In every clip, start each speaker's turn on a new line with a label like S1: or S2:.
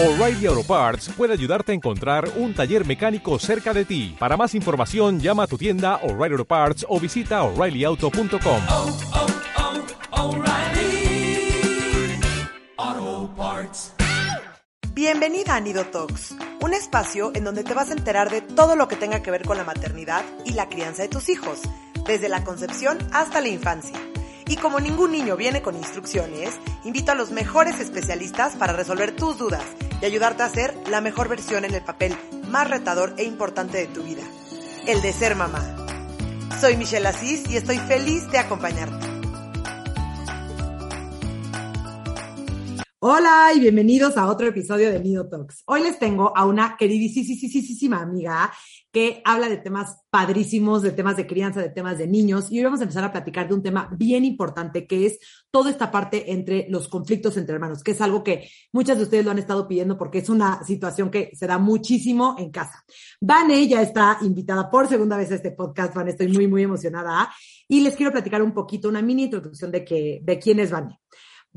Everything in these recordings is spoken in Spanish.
S1: O'Reilly Auto Parts puede ayudarte a encontrar un taller mecánico cerca de ti. Para más información, llama a tu tienda O'Reilly Auto Parts o visita oreillyauto.com.
S2: oh, oh, Parts.
S3: Bienvenida a Nido Talks, un espacio en donde te vas a enterar de todo lo que tenga que ver con la maternidad y la crianza de tus hijos, desde la concepción hasta la infancia. Y como ningún niño viene con instrucciones, invito a los mejores especialistas para resolver tus dudas y ayudarte a ser la mejor versión en el papel más retador e importante de tu vida, el de ser mamá. Soy Michelle Asís y estoy feliz de acompañarte. Hola y bienvenidos a otro episodio de Nido Talks. Hoy les tengo a una queridísima amiga que habla de temas padrísimos, de temas de crianza, de temas de niños. Y hoy vamos a empezar a platicar de un tema bien importante que es toda esta parte entre los conflictos entre hermanos, que es algo que muchas de ustedes lo han estado pidiendo porque es una situación que se da muchísimo en casa. Vane ya está invitada por segunda vez a este podcast. Vane, estoy muy, muy emocionada. Y les quiero platicar un poquito, una mini introducción de, que, de quién es Vane.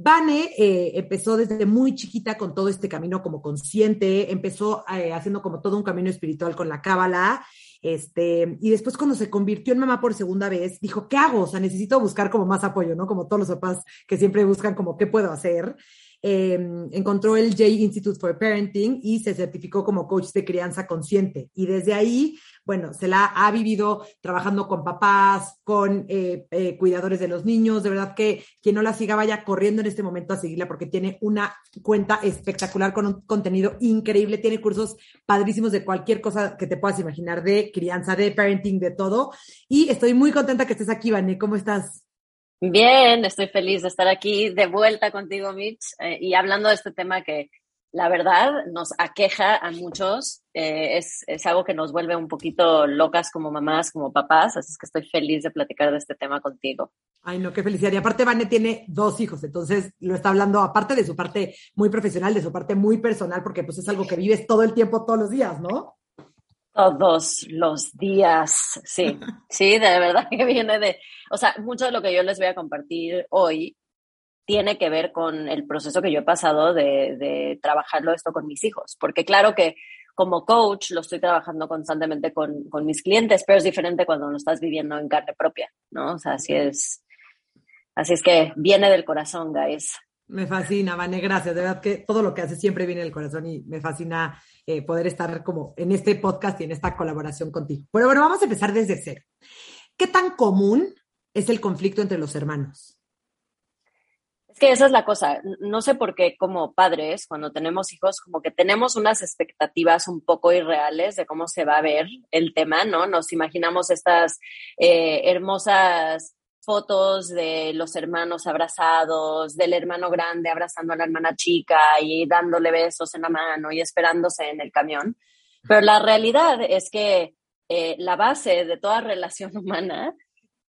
S3: Vane eh, empezó desde muy chiquita con todo este camino como consciente, empezó eh, haciendo como todo un camino espiritual con la cábala, este, y después cuando se convirtió en mamá por segunda vez, dijo, ¿qué hago? O sea, necesito buscar como más apoyo, ¿no? Como todos los papás que siempre buscan como, ¿qué puedo hacer? Eh, encontró el J Institute for Parenting y se certificó como coach de crianza consciente. Y desde ahí, bueno, se la ha vivido trabajando con papás, con eh, eh, cuidadores de los niños. De verdad que quien no la siga vaya corriendo en este momento a seguirla porque tiene una cuenta espectacular con un contenido increíble. Tiene cursos padrísimos de cualquier cosa que te puedas imaginar de crianza, de parenting, de todo. Y estoy muy contenta que estés aquí, Vane. ¿Cómo estás?
S4: Bien, estoy feliz de estar aquí de vuelta contigo, Mitch, eh, y hablando de este tema que la verdad nos aqueja a muchos, eh, es, es, algo que nos vuelve un poquito locas como mamás, como papás, así es que estoy feliz de platicar de este tema contigo.
S3: Ay, no, qué felicidad. Y aparte, Vane tiene dos hijos, entonces lo está hablando aparte de su parte muy profesional, de su parte muy personal, porque pues es algo que vives todo el tiempo, todos los días, ¿no?
S4: Todos los días, sí, sí, de verdad que viene de, o sea, mucho de lo que yo les voy a compartir hoy tiene que ver con el proceso que yo he pasado de, de trabajarlo esto con mis hijos, porque claro que como coach lo estoy trabajando constantemente con, con, mis clientes, pero es diferente cuando lo estás viviendo en carne propia, ¿no? O sea, así es, así es que viene del corazón, guys.
S3: Me fascina, Vane, gracias. De verdad que todo lo que haces siempre viene del corazón y me fascina eh, poder estar como en este podcast y en esta colaboración contigo. Pero bueno, vamos a empezar desde cero. ¿Qué tan común es el conflicto entre los hermanos?
S4: Que esa es la cosa. No sé por qué como padres, cuando tenemos hijos, como que tenemos unas expectativas un poco irreales de cómo se va a ver el tema, ¿no? Nos imaginamos estas eh, hermosas fotos de los hermanos abrazados, del hermano grande abrazando a la hermana chica y dándole besos en la mano y esperándose en el camión. Pero la realidad es que eh, la base de toda relación humana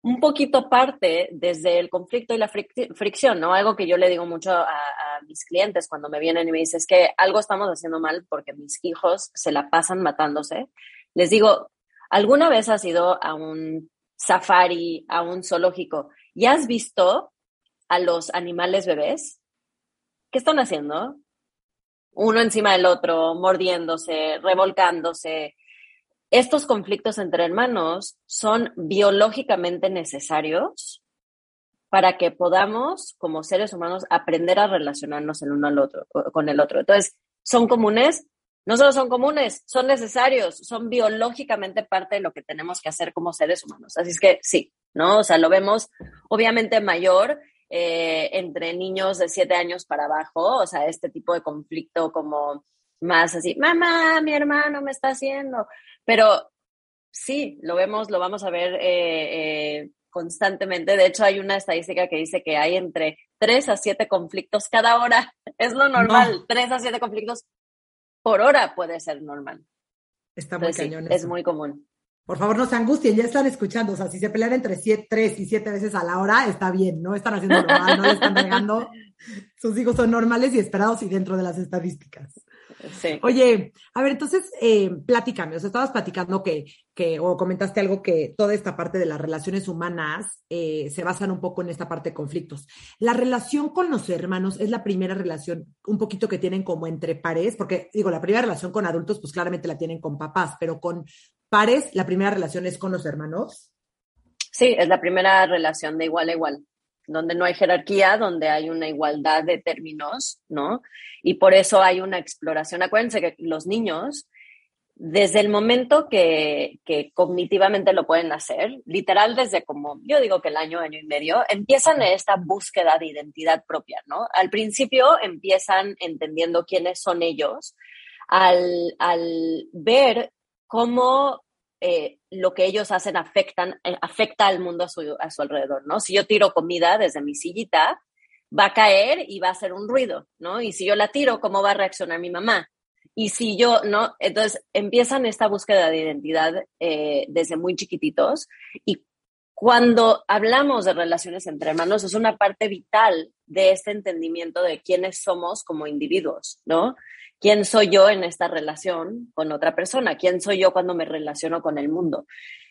S4: un poquito parte desde el conflicto y la fricción, ¿no? Algo que yo le digo mucho a, a, mis clientes cuando me vienen y me dicen es que algo estamos haciendo mal porque mis hijos se la pasan matándose. Les digo, ¿alguna vez has ido a un safari, a un zoológico y has visto a los animales bebés? ¿Qué están haciendo? Uno encima del otro, mordiéndose, revolcándose, estos conflictos entre hermanos son biológicamente necesarios para que podamos, como seres humanos, aprender a relacionarnos el uno al otro, con el otro. Entonces, ¿son comunes? No solo son comunes, son necesarios, son biológicamente parte de lo que tenemos que hacer como seres humanos. Así es que sí, ¿no? O sea, lo vemos obviamente mayor eh, entre niños de siete años para abajo, o sea, este tipo de conflicto como más así, mamá, mi hermano me está haciendo. Pero sí, lo vemos, lo vamos a ver eh, eh, constantemente. De hecho, hay una estadística que dice que hay entre 3 a 7 conflictos cada hora. Es lo normal. No. 3 a 7 conflictos por hora puede ser normal.
S3: Está muy Entonces, cañón.
S4: Sí, es muy común.
S3: Por favor, no se angustien, ya están escuchando. O sea, si se pelean entre 3 y 7 veces a la hora, está bien, no están haciendo lo mal, no le están regando. Sus hijos son normales y esperados y dentro de las estadísticas.
S4: Sí.
S3: Oye, a ver, entonces, eh, platícame, o sea, estabas platicando que, que, o comentaste algo que toda esta parte de las relaciones humanas eh, se basan un poco en esta parte de conflictos. La relación con los hermanos es la primera relación un poquito que tienen como entre pares, porque digo, la primera relación con adultos, pues claramente la tienen con papás, pero con pares, la primera relación es con los hermanos.
S4: Sí, es la primera relación de igual a igual donde no hay jerarquía, donde hay una igualdad de términos, ¿no? Y por eso hay una exploración. Acuérdense que los niños, desde el momento que, que cognitivamente lo pueden hacer, literal desde como, yo digo que el año, año y medio, empiezan esta búsqueda de identidad propia, ¿no? Al principio empiezan entendiendo quiénes son ellos, al, al ver cómo eh, lo que ellos hacen afectan, eh, afecta al mundo a su, a su alrededor, ¿no? Si yo tiro comida desde mi sillita, va a caer y va a hacer un ruido, ¿no? Y si yo la tiro, ¿cómo va a reaccionar mi mamá? Y si yo, ¿no? Entonces empiezan esta búsqueda de identidad eh, desde muy chiquititos y cuando hablamos de relaciones entre hermanos es una parte vital de este entendimiento de quiénes somos como individuos, ¿no? Quién soy yo en esta relación con otra persona, quién soy yo cuando me relaciono con el mundo.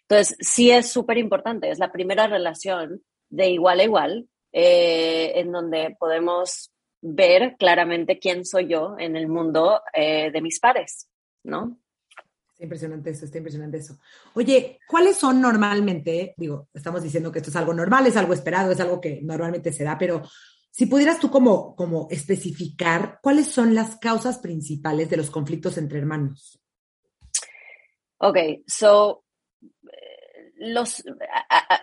S4: Entonces, sí es súper importante, es la primera relación de igual a igual, eh, en donde podemos ver claramente quién soy yo en el mundo eh, de mis pares, ¿no?
S3: Está impresionante eso, está impresionante eso. Oye, ¿cuáles son normalmente, digo, estamos diciendo que esto es algo normal, es algo esperado, es algo que normalmente se da, pero si pudieras tú como, como especificar cuáles son las causas principales de los conflictos entre hermanos.
S4: Ok, so eh, los,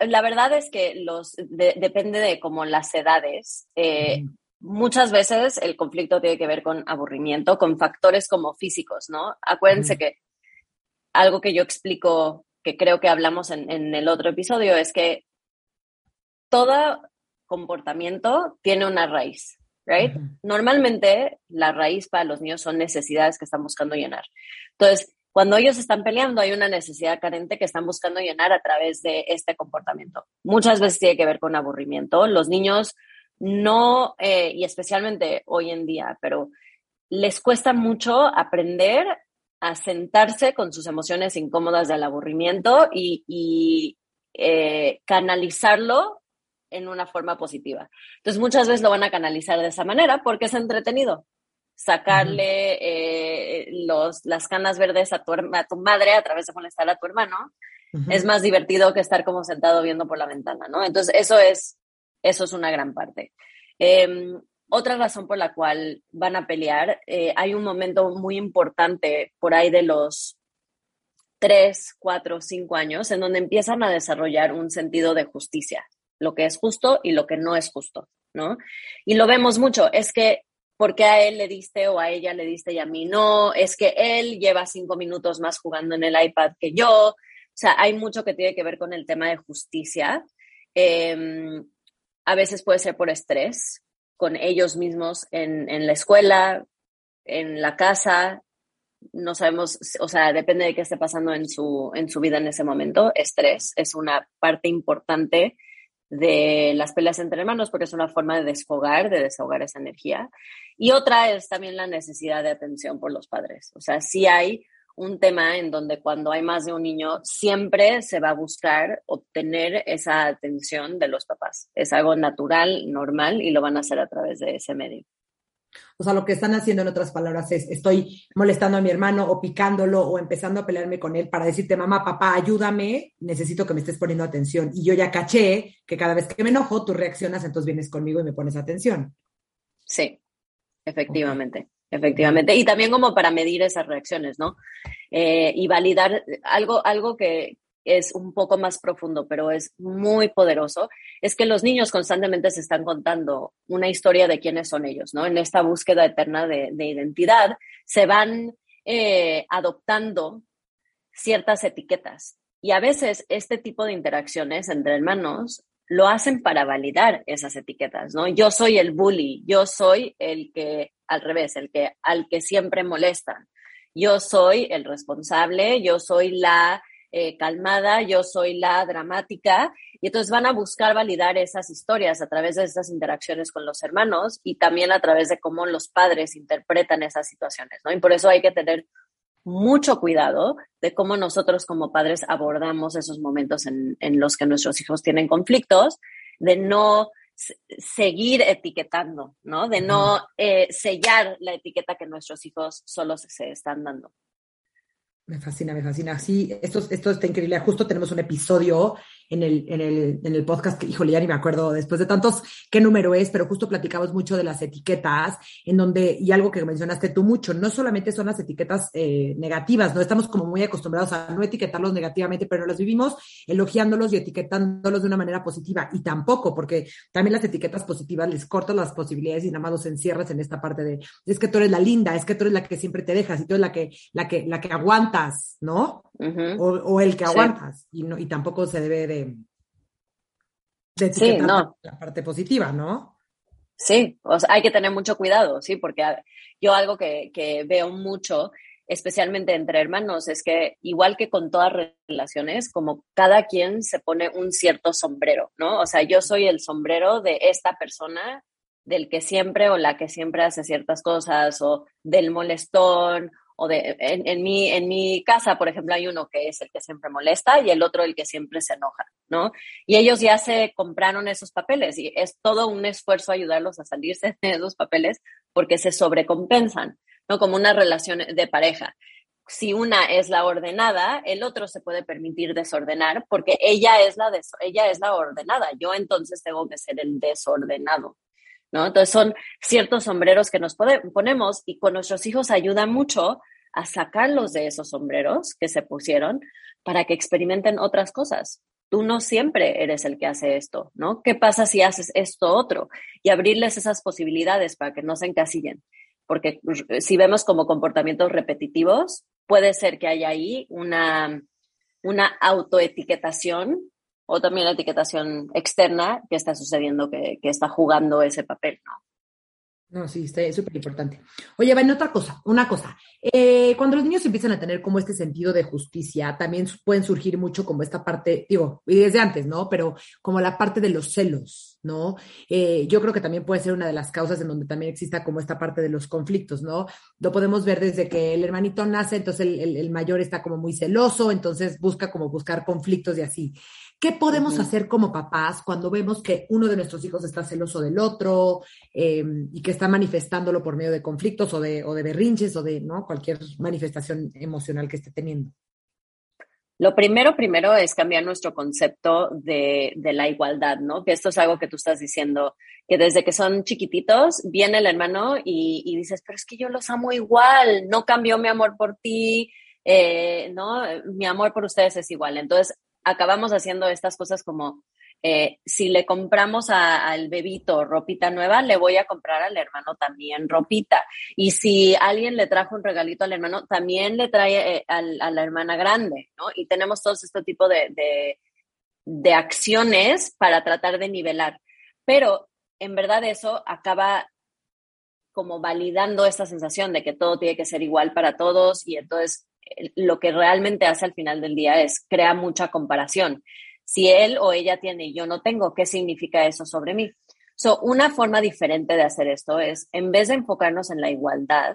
S4: la verdad es que los depende de como las edades. Eh, muchas veces el conflicto tiene que ver con aburrimiento, con factores como físicos, ¿no? Acuérdense que algo que yo explico, que creo que hablamos en, en el otro episodio, es que toda comportamiento tiene una raíz, right? Normalmente la raíz para los niños son necesidades que están buscando llenar. Entonces, cuando ellos están peleando, hay una necesidad carente que están buscando llenar a través de este comportamiento. Muchas veces tiene que ver con aburrimiento. Los niños no, eh, y especialmente hoy en día, pero les cuesta mucho aprender a sentarse con sus emociones incómodas del aburrimiento y, eh, canalizarlo en una forma positiva. Entonces muchas veces lo van a canalizar de esa manera porque es entretenido. Sacarle eh, los, las canas verdes a tu, a tu madre a través de molestar a tu hermano es más divertido que estar como sentado viendo por la ventana, ¿no? Entonces eso es, eso es una gran parte. Em, otra razón por la cual van a pelear, eh, hay un momento muy importante por ahí de los tres, cuatro, cinco años en donde empiezan a desarrollar un sentido de justicia lo que es justo y lo que no es justo, ¿no? Y lo vemos mucho, es que porque a él le diste o a ella le diste y a mí no, es que él lleva cinco minutos más jugando en el iPad que yo, o sea, hay mucho que tiene que ver con el tema de justicia. Em, a veces puede ser por estrés, con ellos mismos en, en la escuela, en la casa, no sabemos, o sea, depende de qué esté pasando en su, en su vida en ese momento. Estrés es una parte importante de las peleas entre hermanos porque es una forma de desfogar, de desahogar esa energía. Y otra es también la necesidad de atención por los padres. O sea, sí hay un tema en donde cuando hay más de un niño, siempre se va a buscar obtener esa atención de los papás. Es algo natural, normal, y lo van a hacer a través de ese medio.
S3: O sea, lo que están haciendo en otras palabras es, estoy molestando a mi hermano o picándolo o empezando a pelearme con él para decirte, mamá, papá, ayúdame, necesito que me estés poniendo atención. Y yo ya caché que cada vez que me enojo, tú reaccionas, entonces vienes conmigo y me pones atención.
S4: Sí, efectivamente. Efectivamente. Y también como para medir esas reacciones, ¿no? Eh, y validar algo, algo que, es un poco más profundo, pero es muy poderoso, es que los niños constantemente se están contando una historia de quiénes son ellos, ¿no? En esta búsqueda eterna de, identidad, se van eh, adoptando ciertas etiquetas. Y a veces este tipo de interacciones entre hermanos lo hacen para validar esas etiquetas, ¿no? Yo soy el bully, yo soy el que, al revés, el que, al que siempre molestan. Yo soy el responsable, yo soy la eh, calmada, yo soy la dramática, y entonces van a buscar validar esas historias a través de esas interacciones con los hermanos y también a través de cómo los padres interpretan esas situaciones, ¿no? Y por eso hay que tener mucho cuidado de cómo nosotros como padres abordamos esos momentos en, en los que nuestros hijos tienen conflictos, de no seguir etiquetando, ¿no? De no eh, sellar la etiqueta que nuestros hijos solo se están dando.
S3: Me fascina, me fascina. Sí, esto, esto está increíble. Justo tenemos un episodio en el, en el, en el podcast, que, híjole, ya ni me acuerdo después de tantos qué número es, pero justo platicamos mucho de las etiquetas, en donde, y algo que mencionaste tú mucho, no solamente son las etiquetas eh, negativas, ¿no? Estamos como muy acostumbrados a no etiquetarlos negativamente, pero las vivimos elogiándolos y etiquetándolos de una manera positiva, y tampoco, porque también las etiquetas positivas les cortan las posibilidades y nada más los encierras en esta parte de, es que tú eres la linda, es que tú eres la que siempre te dejas, y tú eres la que, la que, la que aguantas, ¿no? o, o, el que aguantas, y, no, y tampoco se debe de de,
S4: sí, no.
S3: la parte positiva, ¿no?
S4: Sí, o sea, hay que tener mucho cuidado, sí, porque yo algo que, que veo mucho, especialmente entre hermanos, es que igual que con todas relaciones, como cada quien se pone un cierto sombrero, ¿no? O sea, yo soy el sombrero de esta persona, del que siempre o la que siempre hace ciertas cosas, o del molestón, o de, en, en, mi, en mi casa, por ejemplo, hay uno que es el que siempre molesta y el otro el que siempre se enoja, ¿no? Y ellos ya se compraron esos papeles y es todo un esfuerzo ayudarlos a salirse de esos papeles porque se sobrecompensan, ¿no? Como una relación de pareja. Si una es la ordenada, el otro se puede permitir desordenar porque ella es la, des ella es la ordenada. Yo entonces tengo que ser el desordenado. Entonces son ciertos sombreros que nos ponemos y con nuestros hijos ayuda mucho a sacarlos de esos sombreros que se pusieron para que experimenten otras cosas. Tú no siempre eres el que hace esto, ¿no? ¿Qué pasa si haces esto otro? Y abrirles esas posibilidades para que no se encasillen. Porque si vemos como comportamientos repetitivos, puede ser que haya ahí una, una autoetiquetación o también la etiquetación externa que está sucediendo, que, que está jugando ese papel, ¿no?
S3: No, sí, está súper importante. Oye, ven, otra cosa, una cosa. Eh, cuando los niños empiezan a tener como este sentido de justicia, también pueden surgir mucho como esta parte, digo, y desde antes, ¿no? Pero como la parte de los celos, ¿no? Eh, yo creo que también puede ser una de las causas en donde también exista como esta parte de los conflictos, ¿no? Lo podemos ver desde que el hermanito nace, entonces el, el, el mayor está como muy celoso, entonces busca como buscar conflictos y así. ¿Qué podemos uh -huh. hacer como papás cuando vemos que uno de nuestros hijos está celoso del otro eh, y que está manifestándolo por medio de conflictos o de, o de berrinches o de ¿no? cualquier manifestación emocional que esté teniendo?
S4: Lo primero, primero es cambiar nuestro concepto de, de, la igualdad, ¿no? Que esto es algo que tú estás diciendo, que desde que son chiquititos viene el hermano y, y dices, pero es que yo los amo igual, no cambió mi amor por ti, eh, ¿no? Mi amor por ustedes es igual. Entonces, acabamos haciendo estas cosas como eh, si le compramos a, al bebito ropita nueva, le voy a comprar al hermano también ropita. Y si alguien le trajo un regalito al hermano, también le trae eh, a la hermana grande, ¿no? Y tenemos todos este tipo de, de, de acciones para tratar de nivelar. Pero en verdad eso acaba como validando esta sensación de que todo tiene que ser igual para todos y entonces lo que realmente hace al final del día es crea mucha comparación. Si él o ella tiene y yo no tengo, ¿qué significa eso sobre mí? So, una forma diferente de hacer esto es, en vez de enfocarnos en la igualdad,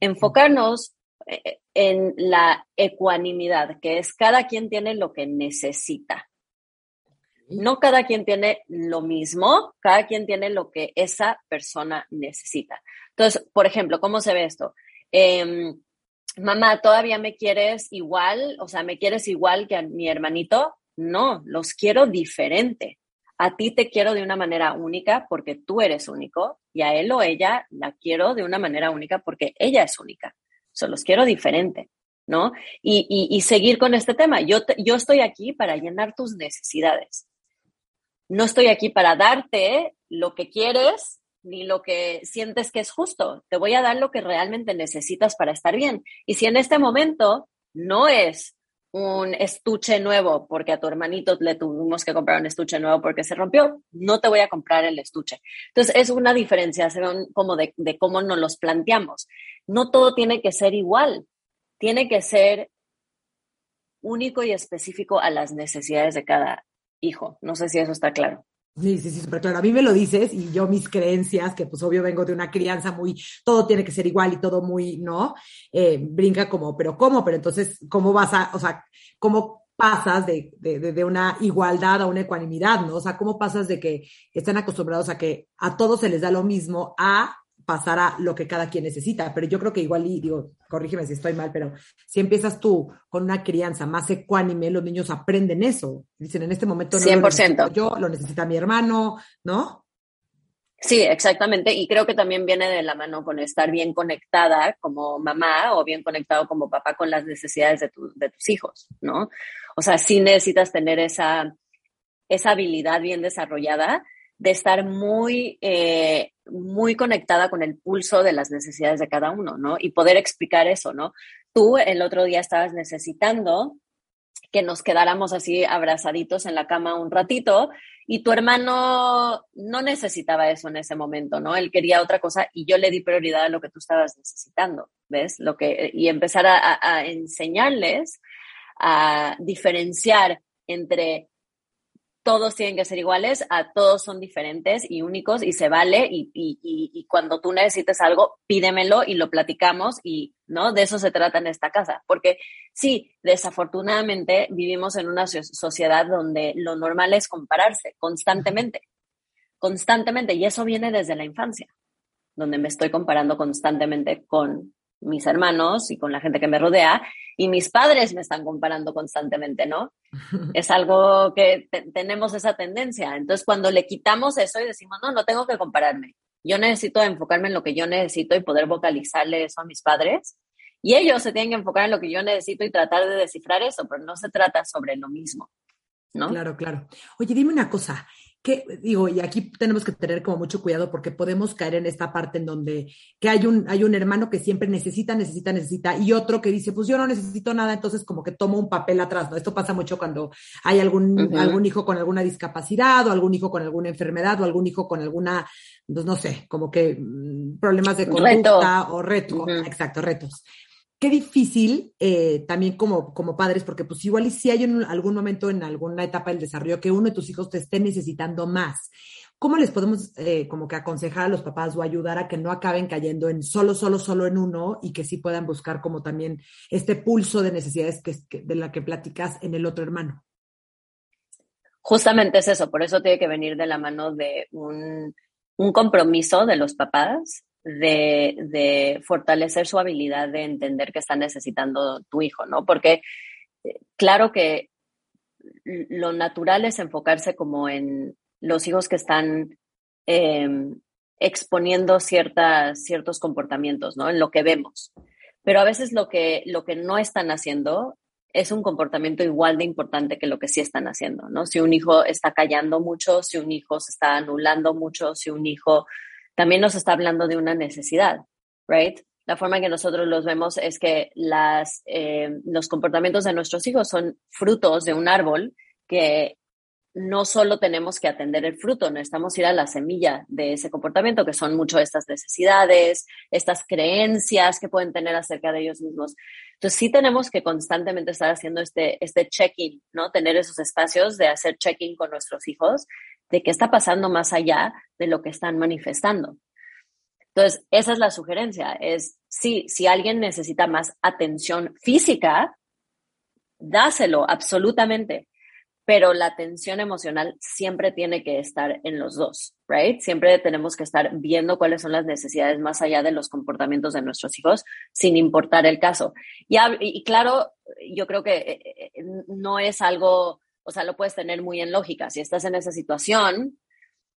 S4: enfocarnos eh, en la ecuanimidad, que es cada quien tiene lo que necesita. No cada quien tiene lo mismo, cada quien tiene lo que esa persona necesita. Entonces, por ejemplo, ¿cómo se ve esto? Eh, mamá, ¿todavía me quieres igual? O sea, ¿me quieres igual que a mi hermanito? No, los quiero diferente. A ti te quiero de una manera única porque tú eres único y a él o ella la quiero de una manera única porque ella es única. So, los quiero diferente, ¿no? Y, y, y seguir con este tema. Yo, yo estoy aquí para llenar tus necesidades. No estoy aquí para darte lo que quieres ni lo que sientes que es justo. Te voy a dar lo que realmente necesitas para estar bien. Y si en este momento no es un estuche nuevo porque a tu hermanito le tuvimos que comprar un estuche nuevo porque se rompió, no te voy a comprar el estuche. Entonces es una diferenciación como de cómo nos los planteamos. No todo tiene que ser igual, tiene que ser único y específico a las necesidades de cada hijo. No sé si eso está claro.
S3: Sí, sí, sí, súper claro. A mí me lo dices y yo mis creencias, que pues obvio vengo de una crianza muy, todo tiene que ser igual y todo muy, ¿no? Eh, brinca como, pero ¿cómo? Pero entonces, ¿cómo vas a, o sea, cómo pasas de, de, de, una igualdad a una ecuanimidad, ¿no? O sea, ¿cómo pasas de que están acostumbrados a que a todos se les da lo mismo a pasar a lo que cada quien necesita. Pero yo creo que igual, y digo, corrígeme si estoy mal, pero si empiezas tú con una crianza más ecuánime, los niños aprenden eso. Dicen, en este momento no 100%. Lo yo, lo necesita mi hermano, ¿no?
S4: Sí, exactamente. Y creo que también viene de la mano con estar bien conectada como mamá o bien conectado como papá con las necesidades de, de tus hijos, ¿no? O sea, sí necesitas tener esa, esa habilidad bien desarrollada de estar muy, eh, muy conectada con el pulso de las necesidades de cada uno, ¿no? Y poder explicar eso, ¿no? Tú el otro día estabas necesitando que nos quedáramos así abrazaditos en la cama un ratito y tu hermano no necesitaba eso en ese momento, ¿no? Él quería otra cosa y yo le di prioridad a lo que tú estabas necesitando, ¿ves? Lo que, y empezar a, a enseñarles a diferenciar entre todos tienen que ser iguales, a todos son diferentes y únicos y se vale y, y, cuando tú necesites algo, pídemelo y lo platicamos y, ¿no? De eso se trata en esta casa. Porque sí, desafortunadamente vivimos en una sociedad donde lo normal es compararse constantemente, constantemente y eso viene desde la infancia, donde me estoy comparando constantemente con mis hermanos y con la gente que me rodea y mis padres me están comparando constantemente, ¿no? es algo que tenemos esa tendencia. Entonces, cuando le quitamos eso y decimos, no, no tengo que compararme, yo necesito enfocarme en lo que yo necesito y poder vocalizarle eso a mis padres. Y ellos se tienen que enfocar en lo que yo necesito y tratar de descifrar eso, pero no se trata sobre lo mismo, ¿no?
S3: Claro, claro. Oye, dime una cosa, que digo, y aquí tenemos que tener como mucho cuidado porque podemos caer en esta parte en donde que hay un, hay un hermano que siempre necesita, necesita, necesita, y otro que dice, pues yo no necesito nada, entonces como que tomo un papel atrás, ¿no? Esto pasa mucho cuando hay algún, algún hijo con alguna discapacidad, o algún hijo con alguna enfermedad, o algún hijo con alguna, pues no sé, como que mm, problemas de conducta o reto, exacto, retos qué difícil eh, también como, como padres, porque pues igual y si hay en algún momento en alguna etapa del desarrollo que uno de tus hijos te esté necesitando más. ¿Cómo les podemos eh, como que aconsejar a los papás o ayudar a que no acaben cayendo en solo, solo, solo en uno y que sí puedan buscar como también este pulso de necesidades que, de la que platicas en el otro hermano?
S4: Justamente es eso, por eso tiene que venir de la mano de un, un compromiso de los papás de, fortalecer su habilidad de entender que está necesitando tu hijo, ¿no? Porque eh, claro que lo natural es enfocarse como en los hijos que están em, exponiendo ciertas, ciertos comportamientos, ¿no? En lo que vemos. Pero a veces lo que, lo que no están haciendo es un comportamiento igual de importante que lo que sí están haciendo, ¿no? Si un hijo está callando mucho, si un hijo se está anulando mucho, si un hijo también nos está hablando de una necesidad, right? La forma en que nosotros los vemos es que las, eh, los comportamientos de nuestros hijos son frutos de un árbol que no solo tenemos que atender el fruto, necesitamos ir a la semilla de ese comportamiento, que son mucho estas necesidades, estas creencias que pueden tener acerca de ellos mismos. Entonces sí tenemos que constantemente estar haciendo este, este check-in, ¿no? Tener esos espacios de hacer check-in con nuestros hijos de qué está pasando más allá de lo que están manifestando. Entonces, esa es la sugerencia, es sí, si alguien necesita más atención física, dáselo, absolutamente, pero la atención emocional siempre tiene que estar en los dos, right? Siempre tenemos que estar viendo cuáles son las necesidades más allá de los comportamientos de nuestros hijos, sin importar el caso. Y, claro, yo creo que eh, eh, no es algo o sea, lo puedes tener muy en lógica. Si estás en esa situación,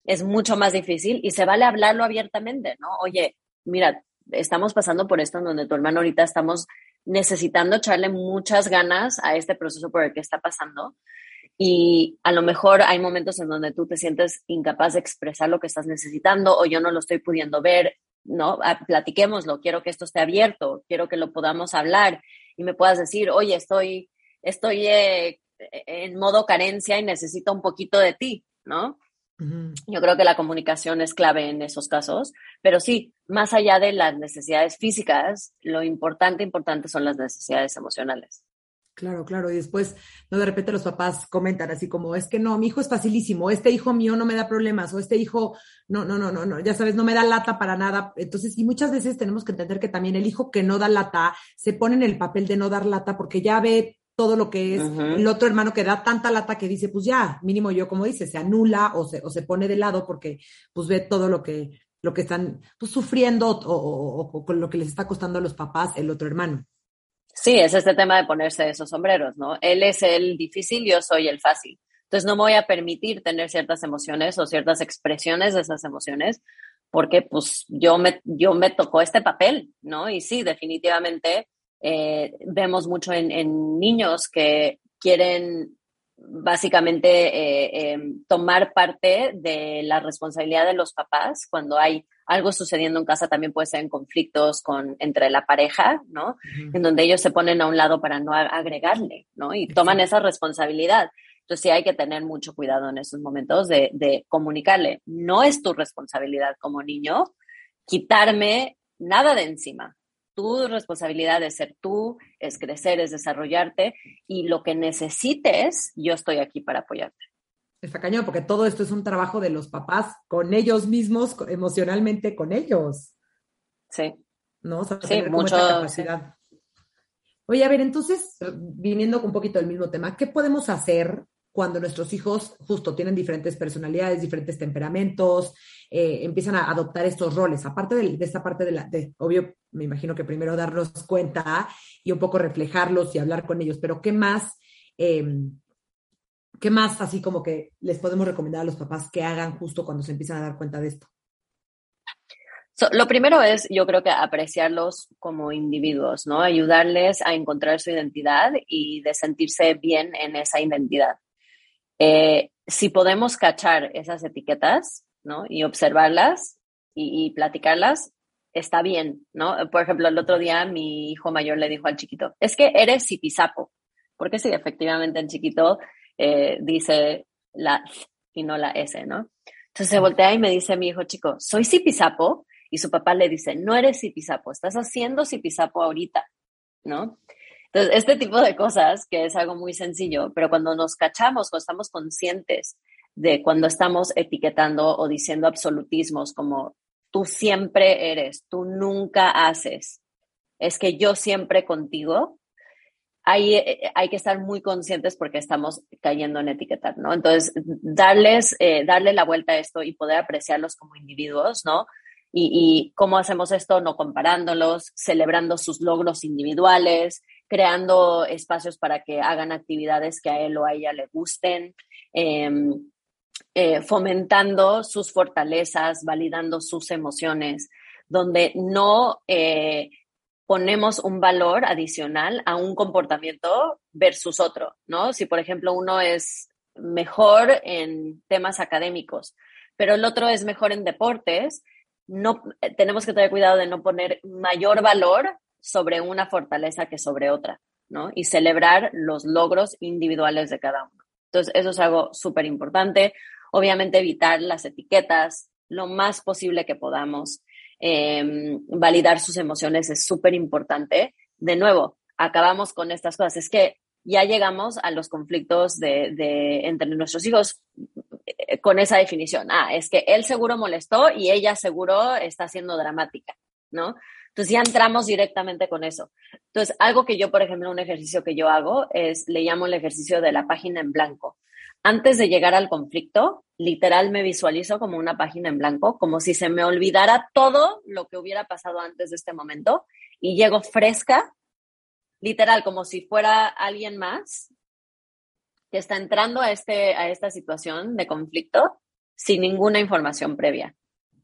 S4: es mucho más difícil y se vale hablarlo abiertamente, ¿no? Oye, mira, estamos pasando por esto en donde tu hermano ahorita estamos necesitando echarle muchas ganas a este proceso por el que está pasando. Y a lo mejor hay momentos en donde tú te sientes incapaz de expresar lo que estás necesitando o yo no lo estoy pudiendo ver, ¿no? Ah, platiquémoslo, quiero que esto esté abierto, quiero que lo podamos hablar y me puedas decir, oye, estoy, estoy eh, en modo carencia y necesito un poquito de ti, ¿no? Yo creo que la comunicación es clave en esos casos, pero sí, más allá de las necesidades físicas, lo importante, importante son las necesidades emocionales.
S3: Claro, claro. Y después, no de repente los papás comentan así como, es que no, mi hijo es facilísimo, este hijo mío no me da problemas, o este hijo, no, no, no, no, no, ya sabes, no me da lata para nada. Entonces, y muchas veces tenemos que entender que también el hijo que no da lata se pone en el papel de no dar lata porque ya ve todo lo que es el otro hermano que da tanta lata que dice, pues ya, mínimo yo, como dice, se anula o se, o se pone de lado porque pues ve todo lo que, lo que están pues, sufriendo o, o con lo que les está costando a los papás el otro hermano.
S4: Sí, es este tema de ponerse esos sombreros, ¿no? Él es el difícil, yo soy el fácil. Entonces no me voy a permitir tener ciertas emociones o ciertas expresiones de esas emociones porque pues yo me, yo me tocó este papel, ¿no? Y sí, definitivamente eh, vemos mucho en, en, niños que quieren básicamente eh, eh, tomar parte de la responsabilidad de los papás cuando hay algo sucediendo en casa también puede ser en conflictos con, entre la pareja, ¿no? En donde ellos se ponen a un lado para no agregarle, ¿no? Y toman esa responsabilidad. Entonces sí hay que tener mucho cuidado en esos momentos de, de comunicarle. No es tu responsabilidad como niño quitarme nada de encima. Tu responsabilidad es ser tú, es crecer, es desarrollarte y lo que necesites, yo estoy aquí para apoyarte.
S3: Está cañón, porque todo esto es un trabajo de los papás con ellos mismos, emocionalmente con ellos.
S4: Sí.
S3: ¿No? O sea, sí, mucho, capacidad. Oye, a ver, entonces, viniendo un poquito del mismo tema, ¿qué podemos hacer cuando nuestros hijos justo tienen diferentes personalidades, diferentes temperamentos, eh, empiezan a adoptar estos roles? Aparte de, esta parte de la, de, obvio, me imagino que primero darnos cuenta y un poco reflejarlos y hablar con ellos, pero ¿qué más? Eh, ¿Qué más así como que les podemos recomendar a los papás que hagan justo cuando se empiezan a dar cuenta de esto?
S4: lo primero es, yo creo que apreciarlos como individuos, ¿no? Ayudarles a encontrar su identidad y de sentirse bien en esa identidad. Eh, si podemos cachar esas etiquetas, ¿no? Y observarlas y, platicarlas, está bien, ¿no? Por ejemplo, el otro día mi hijo mayor le dijo al chiquito, es que eres zipizapo. Porque sí, efectivamente, el chiquito eh, dice la y no la S, ¿no? Entonces se voltea y me dice mi hijo chico, soy zipizapo, y su papá le dice, no eres zipizapo, estás haciendo zipizapo ahorita, ¿no? Entonces, este tipo de cosas, que es algo muy sencillo, pero cuando nos cachamos, cuando estamos conscientes de cuando estamos etiquetando o diciendo absolutismos como tú siempre eres, tú nunca haces, es que yo siempre contigo, hay, eh, hay que estar muy conscientes porque estamos cayendo en etiquetar, ¿no? Entonces, darles, eh, darle la vuelta a esto y poder apreciarlos como individuos, ¿no? Y, y, cómo hacemos esto, no comparándolos, celebrando sus logros individuales, creando espacios para que hagan actividades que a él o a ella le gusten, em, eh, fomentando sus fortalezas, validando sus emociones, donde no eh, ponemos un valor adicional a un comportamiento versus otro, ¿no? Si, por ejemplo, uno es mejor en temas académicos, pero el otro es mejor en deportes, no, tenemos que tener cuidado de no poner mayor valor sobre una fortaleza que sobre otra, ¿no? Y celebrar los logros individuales de cada uno. Entonces, eso es algo súper importante. Obviamente, evitar las etiquetas lo más posible que podamos. Em, validar sus emociones es súper importante. De nuevo, acabamos con estas cosas. Es que ya llegamos a los conflictos de, entre nuestros hijos eh, con esa definición. Ah, es que él seguro molestó y ella seguro está siendo dramática, ¿no? Entonces ya entramos directamente con eso. Entonces, algo que yo, por ejemplo, un ejercicio que yo hago es, le llamo el ejercicio de la página en blanco antes de llegar al conflicto, literal me visualizo como una página en blanco, como si se me olvidara todo lo que hubiera pasado antes de este momento y llego fresca, literal, como si fuera alguien más que está entrando a, este, a esta situación de conflicto sin ninguna información previa,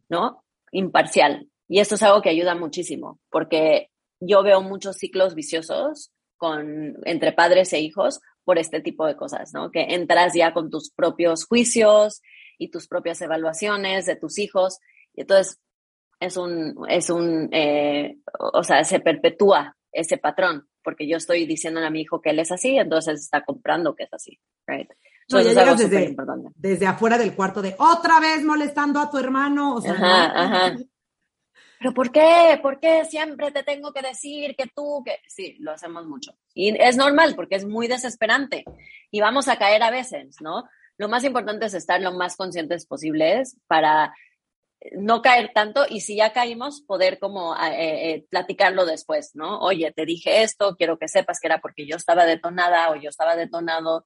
S4: ¿no? Imparcial. Y esto es algo que ayuda muchísimo, porque yo veo muchos ciclos viciosos con, entre padres e hijos por este tipo de cosas, ¿no? Que entras ya con tus propios juicios y tus propias evaluaciones de tus hijos. Y entonces es un, es un, eh, o sea, se perpetúa ese patrón, porque yo estoy diciéndole a mi hijo que él es así, entonces está comprando que es así, right?
S3: No, ya llegas desde, desde, afuera del cuarto de otra vez molestando a tu hermano. O sea,
S4: ajá, ajá. Pero ¿por qué? ¿Por qué siempre te tengo que decir que tú, que sí, lo hacemos mucho. Y es normal porque es muy desesperante y vamos a caer a veces, ¿no? Lo más importante es estar lo más conscientes posibles para no caer tanto y si ya caímos, poder como eh, eh, platicarlo después, ¿no? Oye, te dije esto, quiero que sepas que era porque yo estaba detonada o yo estaba detonado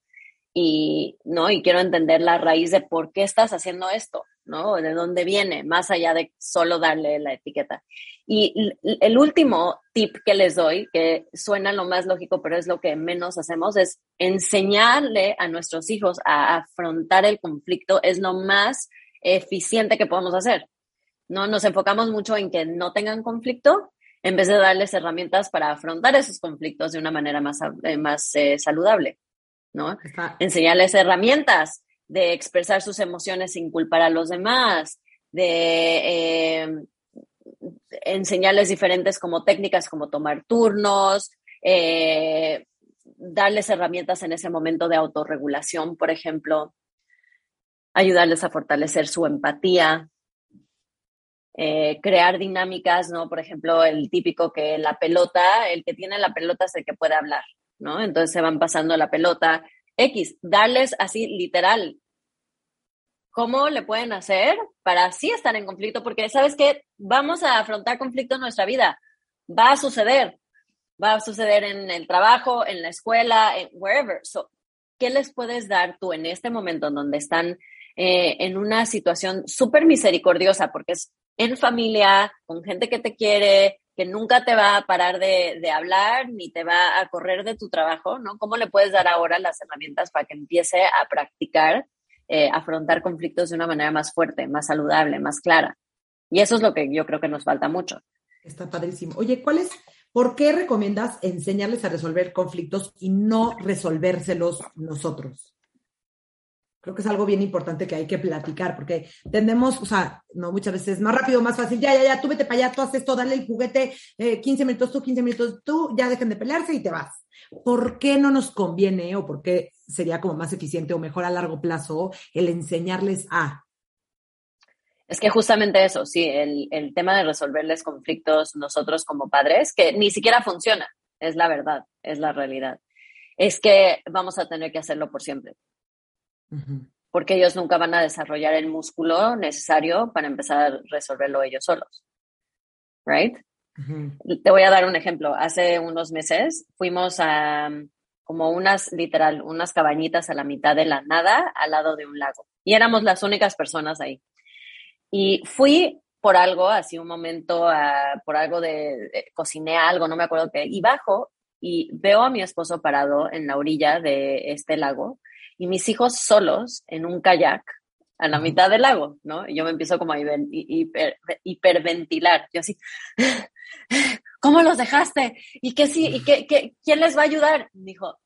S4: y, ¿no? Y quiero entender la raíz de por qué estás haciendo esto, ¿no? De dónde viene, más allá de solo darle la etiqueta. Y el último tip que les doy, que suena lo más lógico, pero es lo que menos hacemos, es enseñarle a nuestros hijos a afrontar el conflicto, es lo más eficiente que podemos hacer. No nos enfocamos mucho en que no tengan conflicto en vez de darles herramientas para afrontar esos conflictos de una manera más, eh, más eh, saludable, ¿no? Enseñarles herramientas de expresar sus emociones sin culpar a los demás, de eh, enseñarles diferentes como técnicas como tomar turnos, darles herramientas en ese momento de autorregulación, por ejemplo, ayudarles a fortalecer su empatía, eh, crear dinámicas, ¿no? Por ejemplo, el típico que la pelota, el que tiene la pelota es el que puede hablar, ¿no? Entonces se van pasando la pelota. X, darles así literal. ¿Cómo le pueden hacer para así estar en conflicto? Porque sabes que vamos a afrontar conflicto en nuestra vida. Va a suceder. Va a suceder en el trabajo, en la escuela, en wherever. So, ¿Qué les puedes dar tú en este momento en donde están eh, en una situación súper misericordiosa, porque es en familia, con gente que te quiere, que nunca te va a parar de, hablar ni te va a correr de tu trabajo, ¿no? ¿Cómo le puedes dar ahora las herramientas para que empiece a practicar, eh, afrontar conflictos de una manera más fuerte, más saludable, más clara? Y eso es lo que yo creo que nos falta mucho.
S3: Está padrísimo. Oye, ¿cuál es, por qué recomiendas enseñarles a resolver conflictos y no resolvérselos nosotros? Creo que es algo bien importante que hay que platicar, porque tendemos, o sea, no muchas veces más rápido, más fácil, ya, ya, ya, tú vete para allá, tú haces esto, dale el juguete, 15 eh, minutos tú, 15 minutos tú, ya dejen de pelearse y te vas. ¿Por qué no nos conviene o por qué sería como más eficiente o mejor a largo plazo el enseñarles a?
S4: Es que justamente eso, sí, el, el tema de resolverles conflictos nosotros como padres, que ni siquiera funciona, es la verdad, es la realidad. Es que vamos a tener que hacerlo por siempre porque ellos nunca van a desarrollar el músculo necesario para empezar a resolverlo ellos solos. Right? Te voy a dar un ejemplo. Hace unos meses fuimos a como unas, literal, unas cabañitas a la mitad de la nada al lado de un lago. Y éramos las únicas personas ahí. Y fui por algo, así un momento, por algo de, de, cociné algo, no me acuerdo qué, y bajo y veo a mi esposo parado en la orilla de este lago y mis hijos solos en un kayak a la mitad del lago, ¿no? Y yo me empiezo como a hiperventilar. Yo así, ¿cómo los dejaste? ¿Y qué sí? ¿Y qué, qué, quién les va a ayudar? dijo,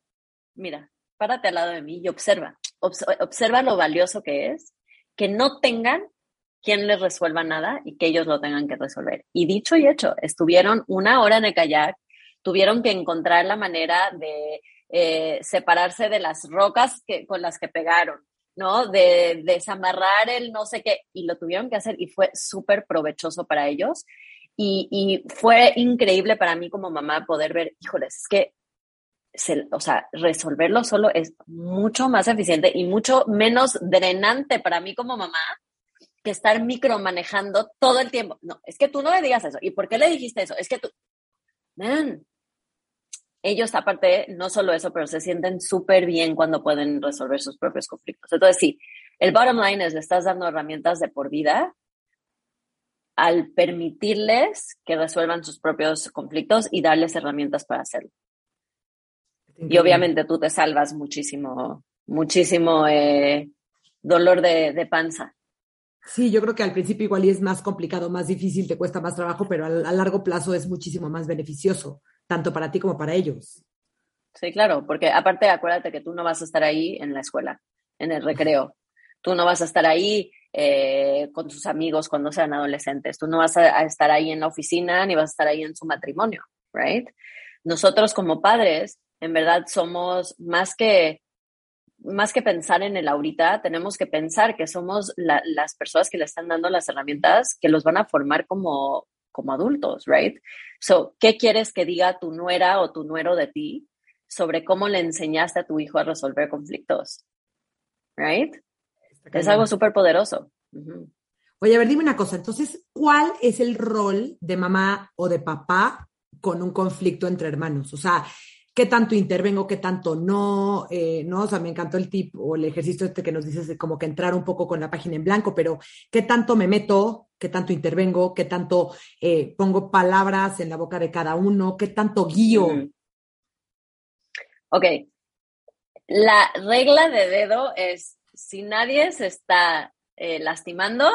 S4: mira, párate al lado de mí y observa. observa lo valioso que es que no tengan quien les resuelva nada y que ellos lo tengan que resolver. Y dicho y hecho, estuvieron una hora en el kayak, tuvieron que encontrar la manera de eh, separarse de las rocas que, con las que pegaron, ¿no? De, desamarrar el no sé qué, y lo tuvieron que hacer y fue súper provechoso para ellos. Y, fue increíble para mí como mamá poder ver, híjoles, es que, o sea, resolverlo solo es mucho más eficiente y mucho menos drenante para mí como mamá que estar micromanejando todo el tiempo. No, es que tú no le digas eso. ¿Y por qué le dijiste eso? Es que tú, man, ellos aparte, no solo eso, pero se sienten súper bien cuando pueden resolver sus propios conflictos. Entonces, sí, el bottom line es, le estás dando herramientas de por vida al permitirles que resuelvan sus propios conflictos y darles herramientas para hacerlo. Y obviamente tú te salvas muchísimo, muchísimo eh, dolor de, de, panza.
S3: Sí, yo creo que al principio igual y es más complicado, más difícil, te cuesta más trabajo, pero a, a largo plazo es muchísimo más beneficioso tanto para ti como para ellos.
S4: Sí, claro, porque aparte acuérdate que tú no vas a estar ahí en la escuela, en el recreo. Tú no vas a estar ahí eh, con tus amigos cuando sean adolescentes. Tú no vas a, estar ahí en la oficina ni vas a estar ahí en su matrimonio, right? Nosotros como padres, en verdad, somos más que más que pensar en el ahorita, tenemos que pensar que somos las personas que le están dando las herramientas que los van a formar como como adultos, right? So, ¿qué quieres que diga tu nuera o tu nuero de ti sobre cómo le enseñaste a tu hijo a resolver conflictos? Right? Es algo súper poderoso.
S3: Oye, a ver, dime una cosa. Entonces, ¿cuál es el rol de mamá o de papá con un conflicto entre hermanos? O sea, ¿qué tanto intervengo, qué tanto no? Eh, no, o sea, me encantó el tip o el ejercicio este que nos dices de como que entrar un poco con la página en blanco, pero ¿qué tanto me meto? ¿Qué tanto intervengo? ¿Qué tanto eh, pongo palabras en la boca de cada uno? ¿Qué tanto guío?
S4: Ok. La regla de dedo es, si nadie se está eh, lastimando,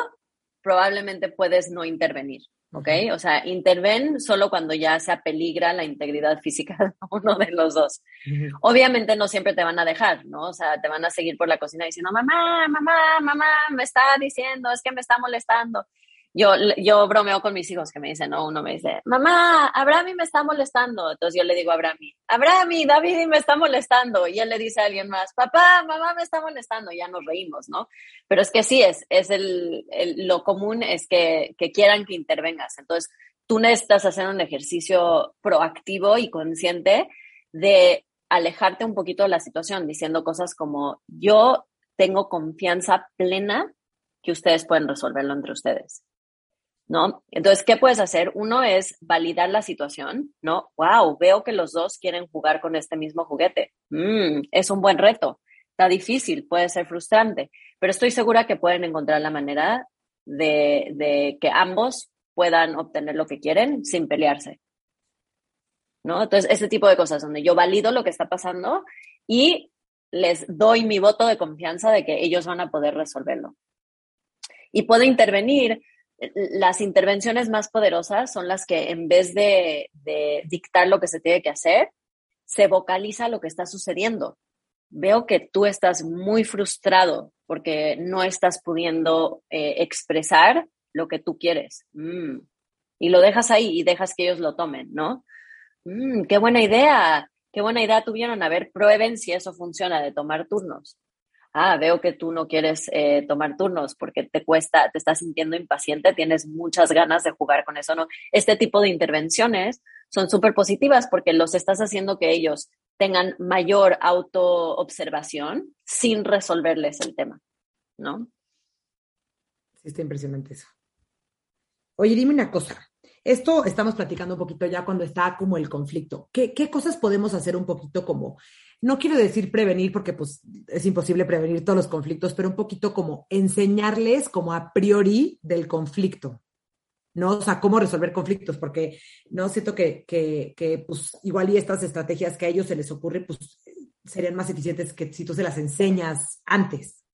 S4: probablemente puedes no intervenir. ¿Ok? O sea, interven solo cuando ya se apeligra la integridad física de uno de los dos. Obviamente no siempre te van a dejar, ¿no? O sea, te van a seguir por la cocina diciendo, mamá, mamá, mamá, me está diciendo, es que me está molestando yo, yo bromeo con mis hijos que me dicen, no, uno me dice, mamá, Abrami me está molestando. Entonces yo le digo a Abrami, Abrami, David me está molestando. Y él le dice a alguien más, papá, mamá me está molestando. Ya nos reímos, ¿no? Pero es que sí, es, es el, lo común es que, que quieran que intervengas. Entonces tú necesitas hacer un ejercicio proactivo y consciente de alejarte un poquito de la situación, diciendo cosas como, yo tengo confianza plena que ustedes pueden resolverlo entre ustedes. ¿No? Entonces, ¿qué puedes hacer? Uno es validar la situación, ¿no? Wow, veo que los dos quieren jugar con este mismo juguete. Mm, es un buen reto. Está difícil, puede ser frustrante, pero estoy segura que pueden encontrar la manera de, de que ambos puedan obtener lo que quieren sin pelearse. ¿No? Entonces, ese tipo de cosas donde yo valido lo que está pasando y les doy mi voto de confianza de que ellos van a poder resolverlo. Y puedo intervenir las intervenciones más poderosas son las que en vez de, dictar lo que se tiene que hacer, se vocaliza lo que está sucediendo. Veo que tú estás muy frustrado porque no estás pudiendo eh, expresar lo que tú quieres. Mm. Y lo dejas ahí y dejas que ellos lo tomen, ¿no? Mm, qué buena idea, qué buena idea tuvieron. A ver, prueben si eso funciona de tomar turnos ah, veo que tú no quieres eh, tomar turnos porque te cuesta, te estás sintiendo impaciente, tienes muchas ganas de jugar con eso, ¿no? Este tipo de intervenciones son súper positivas porque los estás haciendo que ellos tengan mayor autoobservación sin resolverles el tema, ¿no?
S3: Sí, está impresionante eso. Oye, dime una cosa. Esto estamos platicando un poquito ya cuando está como el conflicto. ¿Qué, qué cosas podemos hacer un poquito como no quiero decir prevenir porque pues es imposible prevenir todos los conflictos, pero un poquito como enseñarles como a priori del conflicto, ¿no? O sea, cómo resolver conflictos, porque no siento que, que, pues igual y estas estrategias que a ellos se les ocurre, pues serían más eficientes que si tú se las enseñas antes.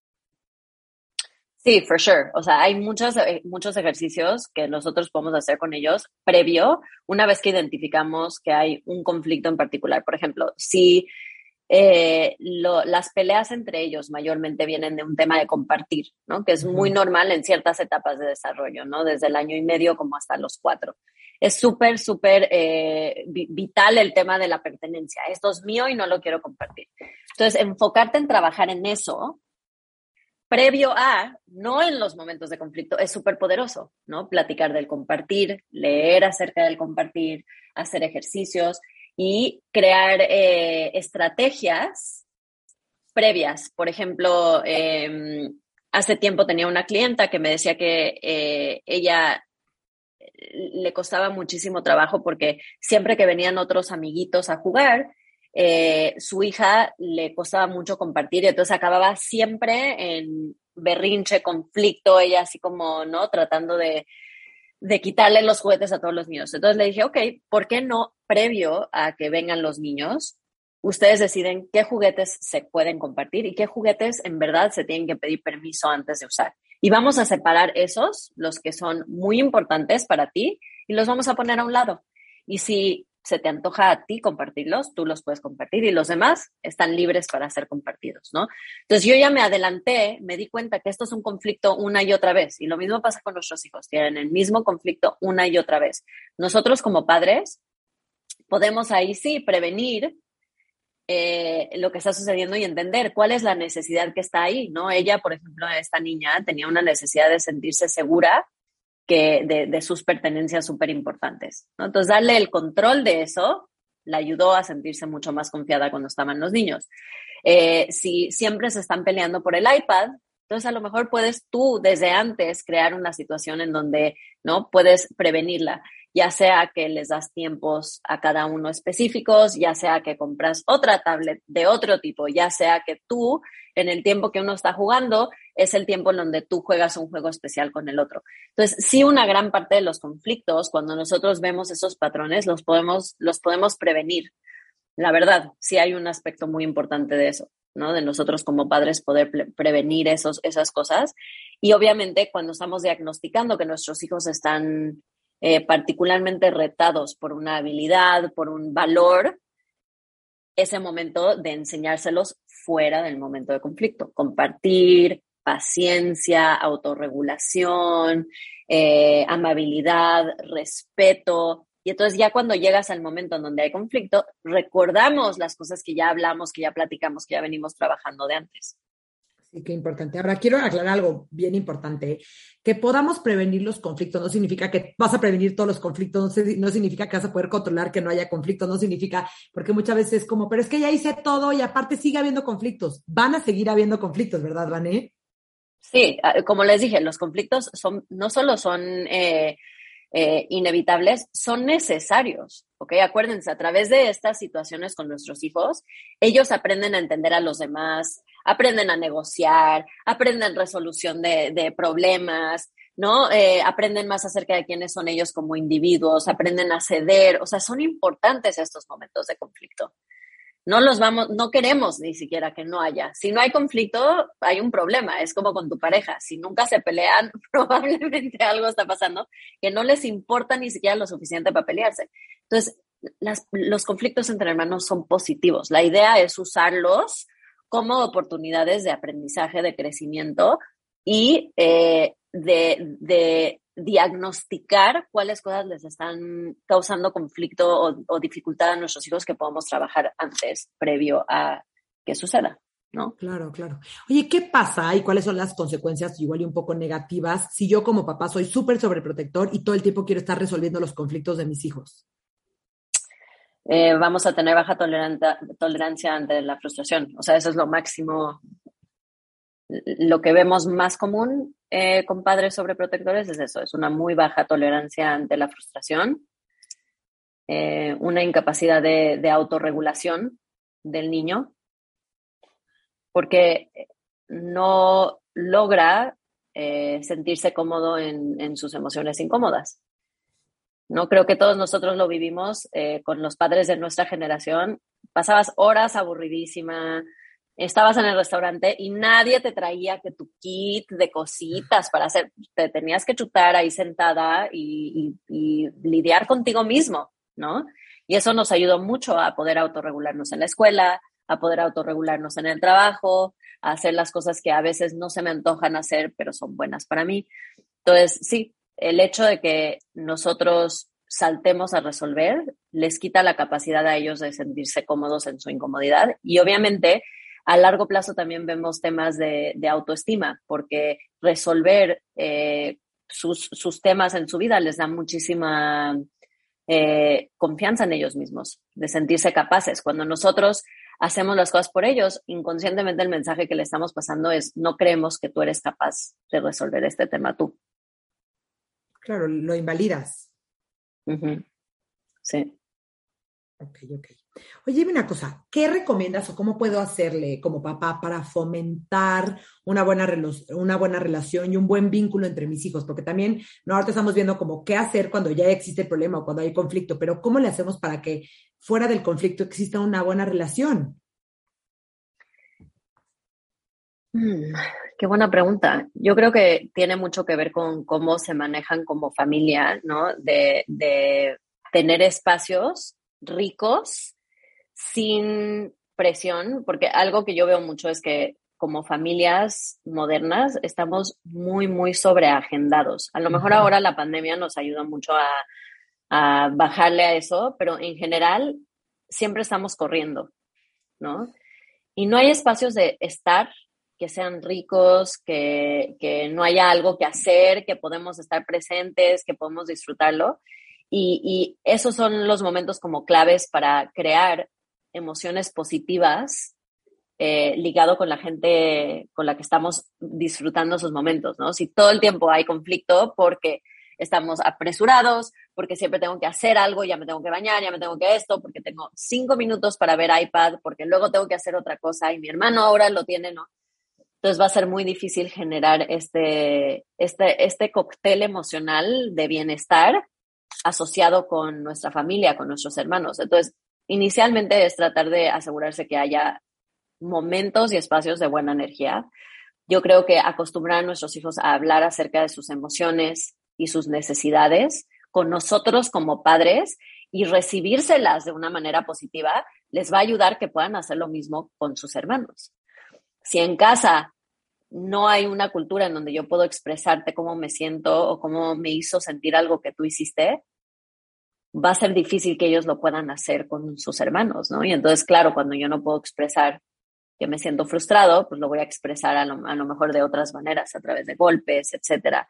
S4: Sí, for sure. O sea, hay muchos, eh, muchos ejercicios que nosotros podemos hacer con ellos previo, una vez que identificamos que hay un conflicto en particular. Por ejemplo, si eh, las peleas entre ellos mayormente vienen de un tema de compartir, ¿no? Que es muy normal en ciertas etapas de desarrollo, ¿no? Desde el año y medio como hasta los cuatro. Es súper, súper eh, vital el tema de la pertenencia. Esto es mío y no lo quiero compartir. Entonces, enfocarte en trabajar en eso, previo a, no en los momentos de conflicto, es súper poderoso, ¿no? Platicar del compartir, leer acerca del compartir, hacer ejercicios y crear eh, estrategias previas. Por ejemplo, em, hace tiempo tenía una clienta que me decía que eh, ella eh, le costaba muchísimo trabajo porque siempre que venían otros amiguitos a jugar, su hija le costaba mucho compartir y entonces acababa siempre en berrinche, conflicto, ella así como, ¿no? Tratando de, de quitarle los juguetes a todos los niños. Entonces le dije, ok, ¿por qué no previo a que vengan los niños? Ustedes deciden qué juguetes se pueden compartir y qué juguetes en verdad se tienen que pedir permiso antes de usar. Y vamos a separar esos, los que son muy importantes para ti, y los vamos a poner a un lado. Y si se te antoja a ti compartirlos, tú los puedes compartir y los demás están libres para ser compartidos, ¿no? Entonces yo ya me adelanté, me di cuenta que esto es un conflicto una y otra vez y lo mismo pasa con nuestros hijos, tienen el mismo conflicto una y otra vez. Nosotros como padres podemos ahí sí prevenir eh, lo que está sucediendo y entender cuál es la necesidad que está ahí, ¿no? Ella, por ejemplo, esta niña tenía una necesidad de sentirse segura que de, sus pertenencias súper importantes. ¿no? Entonces, darle el control de eso la ayudó a sentirse mucho más confiada cuando estaban los niños. Eh, si siempre se están peleando por el iPad, entonces a lo mejor puedes tú desde antes crear una situación en donde no puedes prevenirla ya sea que les das tiempos a cada uno específicos, ya sea que compras otra tablet de otro tipo, ya sea que tú, en el tiempo que uno está jugando, es el tiempo en donde tú juegas un juego especial con el otro. Entonces, sí, una gran parte de los conflictos, cuando nosotros vemos esos patrones, los podemos, los podemos prevenir. La verdad, sí hay un aspecto muy importante de eso. ¿no? De nosotros como padres poder prevenir esos, esas cosas. Y obviamente cuando estamos diagnosticando que nuestros hijos están eh, particularmente retados por una habilidad, por un valor, ese momento de enseñárselos fuera del momento de conflicto. Compartir, paciencia, autorregulación, eh, amabilidad, respeto. Y entonces ya cuando llegas al momento en donde hay conflicto, recordamos las cosas que ya hablamos, que ya platicamos, que ya venimos trabajando de antes.
S3: Sí, qué importante. Ahora, quiero aclarar algo bien importante. Que podamos prevenir los conflictos no significa que vas a prevenir todos los conflictos, no, significa que vas a poder controlar que no haya conflictos, no significa, porque muchas veces es como, pero es que ya hice todo y aparte sigue habiendo conflictos. Van a seguir habiendo conflictos, ¿verdad, Vané?
S4: Sí, ah, como les dije, los conflictos son, no solo son eh, eh, inevitables, son necesarios, ¿ok? Acuérdense, a través de estas situaciones con nuestros hijos, ellos aprenden a entender a los demás, aprenden a negociar, aprenden resolución de, problemas, ¿no? Eh, aprenden más acerca de quiénes son ellos como individuos, aprenden a ceder, o sea, son importantes estos momentos de conflicto. No los vamos, no queremos ni siquiera que no haya. Si no hay conflicto, hay un problema. Es como con tu pareja. Si nunca se pelean, probablemente algo está pasando que no les importa ni siquiera lo suficiente para pelearse. Entonces, los conflictos entre hermanos son positivos. La idea es usarlos como oportunidades de aprendizaje, de crecimiento y eh, de, de diagnosticar cuáles cosas les están causando conflicto o, dificultad a nuestros hijos que podamos trabajar antes, previo a que suceda. ¿No?
S3: Claro, claro. Oye, ¿qué pasa y cuáles son las consecuencias, igual y un poco negativas, si yo como papá soy súper sobreprotector y todo el tiempo quiero estar resolviendo los conflictos de mis hijos?
S4: Eh, vamos a tener baja tolerancia ante la frustración. O sea, eso es lo máximo lo que vemos más común eh, con padres sobreprotectores es eso, es una muy baja tolerancia ante la frustración, eh, una incapacidad de, autorregulación del niño, porque no logra eh, sentirse cómodo en, en, sus emociones incómodas. No creo que todos nosotros lo vivimos con los padres de nuestra generación. Pasabas horas aburridísima, estabas en el restaurante y nadie te traía que tu kit de cositas para hacer, te tenías que chutar ahí sentada y, lidiar contigo mismo, ¿no? Y eso nos ayudó mucho a poder autorregularnos en la escuela, a poder autorregularnos en el trabajo, a hacer las cosas que a veces no se me antojan hacer, pero son buenas para mí. Entonces, sí, el hecho de que nosotros saltemos a resolver les quita la capacidad a ellos de sentirse cómodos en su incomodidad y obviamente a largo plazo también vemos temas de, autoestima, porque resolver eh, sus, temas en su vida les da muchísima eh, confianza en ellos mismos, de sentirse capaces. Cuando nosotros hacemos las cosas por ellos, inconscientemente el mensaje que le estamos pasando es, no creemos que tú eres capaz de resolver este tema tú.
S3: Claro, lo invalidas.
S4: Sí.
S3: Ok, ok. Oye, dime una cosa, ¿qué recomiendas o cómo puedo hacerle como papá para fomentar una buena, una buena relación y un buen vínculo entre mis hijos? Porque también no, ahorita estamos viendo como qué hacer cuando ya existe el problema o cuando hay conflicto, pero ¿cómo le hacemos para que fuera del conflicto exista una buena relación?
S4: Mm, qué buena pregunta. Yo creo que tiene mucho que ver con cómo se manejan como familia, ¿no? De, de tener espacios ricos sin presión, porque algo que yo veo mucho es que como familias modernas estamos muy, muy sobreagendados. A lo mejor ahora la pandemia nos ayuda mucho a, a, bajarle a eso, pero en general siempre estamos corriendo, ¿no? Y no hay espacios de estar que sean ricos, que, que no haya algo que hacer, que podemos estar presentes, que podemos disfrutarlo. Y, y esos son los momentos como claves para crear emociones positivas eh, ligado con la gente con la que estamos disfrutando esos momentos, ¿no? Si todo el tiempo hay conflicto porque estamos apresurados, porque siempre tengo que hacer algo, ya me tengo que bañar, ya me tengo que esto, porque tengo cinco minutos para ver iPad, porque luego tengo que hacer otra cosa y mi hermano ahora lo tiene, ¿no? Entonces va a ser muy difícil generar este, este, este cóctel emocional de bienestar asociado con nuestra familia, con nuestros hermanos. Entonces, inicialmente es tratar de asegurarse que haya momentos y espacios de buena energía. Yo creo que acostumbrar a nuestros hijos a hablar acerca de sus emociones y sus necesidades con nosotros como padres y recibírselas de una manera positiva les va a ayudar que puedan hacer lo mismo con sus hermanos. Si en casa no hay una cultura en donde yo puedo expresarte cómo me siento o cómo me hizo sentir algo que tú hiciste, va a ser difícil que ellos lo puedan hacer con sus hermanos, ¿no? Y entonces, claro, cuando yo no puedo expresar que me siento frustrado, pues lo voy a expresar a lo, mejor de otras maneras, a través de golpes, etcétera.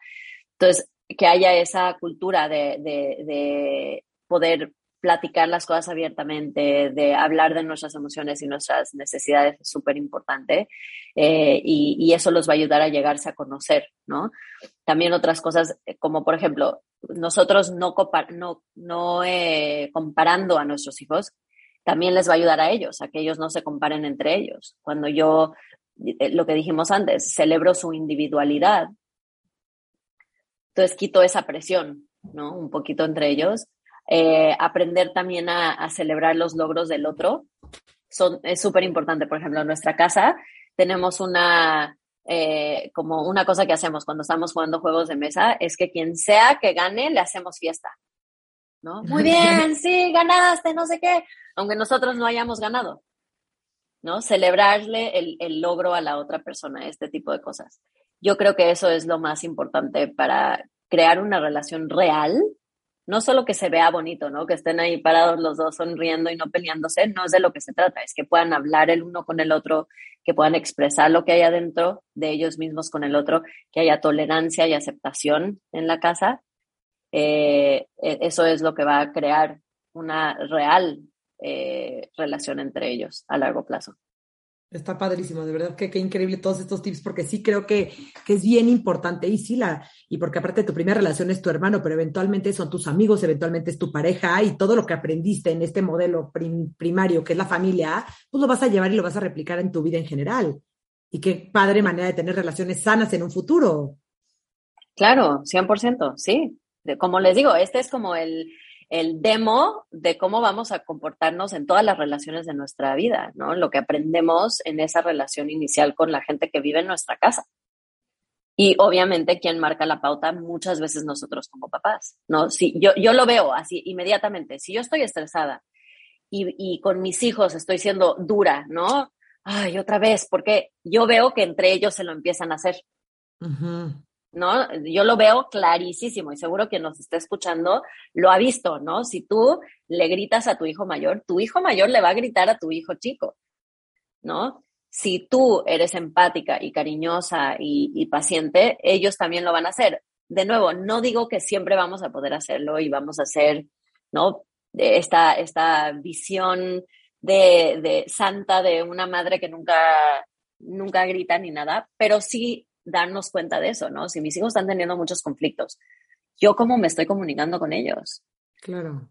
S4: Entonces, que haya esa cultura de, de, poder platicar las cosas abiertamente, de hablar de nuestras emociones y nuestras necesidades es súper importante eh, y, eso los va a ayudar a llegarse a conocer, ¿no? También otras cosas, eh, como por ejemplo, nosotros no, eh, comparando a nuestros hijos, también les va a ayudar a ellos, a que ellos no se comparen entre ellos. Cuando yo, lo que dijimos antes, celebro su individualidad, entonces quito esa presión, ¿no? Un poquito entre ellos. Eh, aprender también a, celebrar los logros del otro son, es súper importante. Por ejemplo, en nuestra casa tenemos una, eh, como una cosa que hacemos cuando estamos jugando juegos de mesa, es que quien sea que gane, le hacemos fiesta. ¿no? Muy bien, sí, ganaste, no sé qué, aunque nosotros no hayamos ganado, ¿no? Celebrarle el, el logro a la otra persona, este tipo de cosas. Yo creo que eso es lo más importante para crear una relación real, no solo que se vea bonito, ¿no? Que estén ahí parados los dos sonriendo y no peleándose, no es de lo que se trata, es que puedan hablar el uno con el otro, que puedan expresar lo que hay adentro de ellos mismos con el otro, que haya tolerancia y aceptación en la casa eh, e, eso es lo que va a crear una real eh, relación entre ellos a largo plazo.
S3: Está padrísimo, de verdad que qué increíble todos estos tips, porque sí creo que, que, es bien importante. Y sí, la, y porque aparte tu primera relación es tu hermano, pero eventualmente son tus amigos, eventualmente es tu pareja, y todo lo que aprendiste en este modelo primario, que es la familia, pues lo vas a llevar y lo vas a replicar en tu vida en general. Y qué padre manera de tener relaciones sanas en un futuro.
S4: Claro, 100%, sí como les digo, este es como el, el demo de cómo vamos a comportarnos en todas las relaciones de nuestra vida, ¿no? Lo que aprendemos en esa relación inicial con la gente que vive en nuestra casa. Y obviamente quien marca la pauta muchas veces nosotros como papás, ¿no? Si yo, yo lo veo así inmediatamente, si yo estoy estresada y, y con mis hijos estoy siendo dura, ¿no? Ay, otra vez, porque yo veo que entre ellos se lo empiezan a hacer. ¿No? Yo lo veo clarísimo y seguro que nos está escuchando lo ha visto, ¿no? Si tú le gritas a tu hijo mayor, tu hijo mayor le va a gritar a tu hijo chico, ¿no? Si tú eres empática y cariñosa y, paciente, ellos también lo van a hacer. De nuevo, no digo que siempre vamos a poder hacerlo y vamos a hacer, ¿no? Esta, esta visión de, de santa de una madre que nunca, nunca grita ni nada, pero sí darnos cuenta de eso, ¿no? Si mis hijos están teniendo muchos conflictos, yo cómo me estoy comunicando con ellos.
S3: Claro.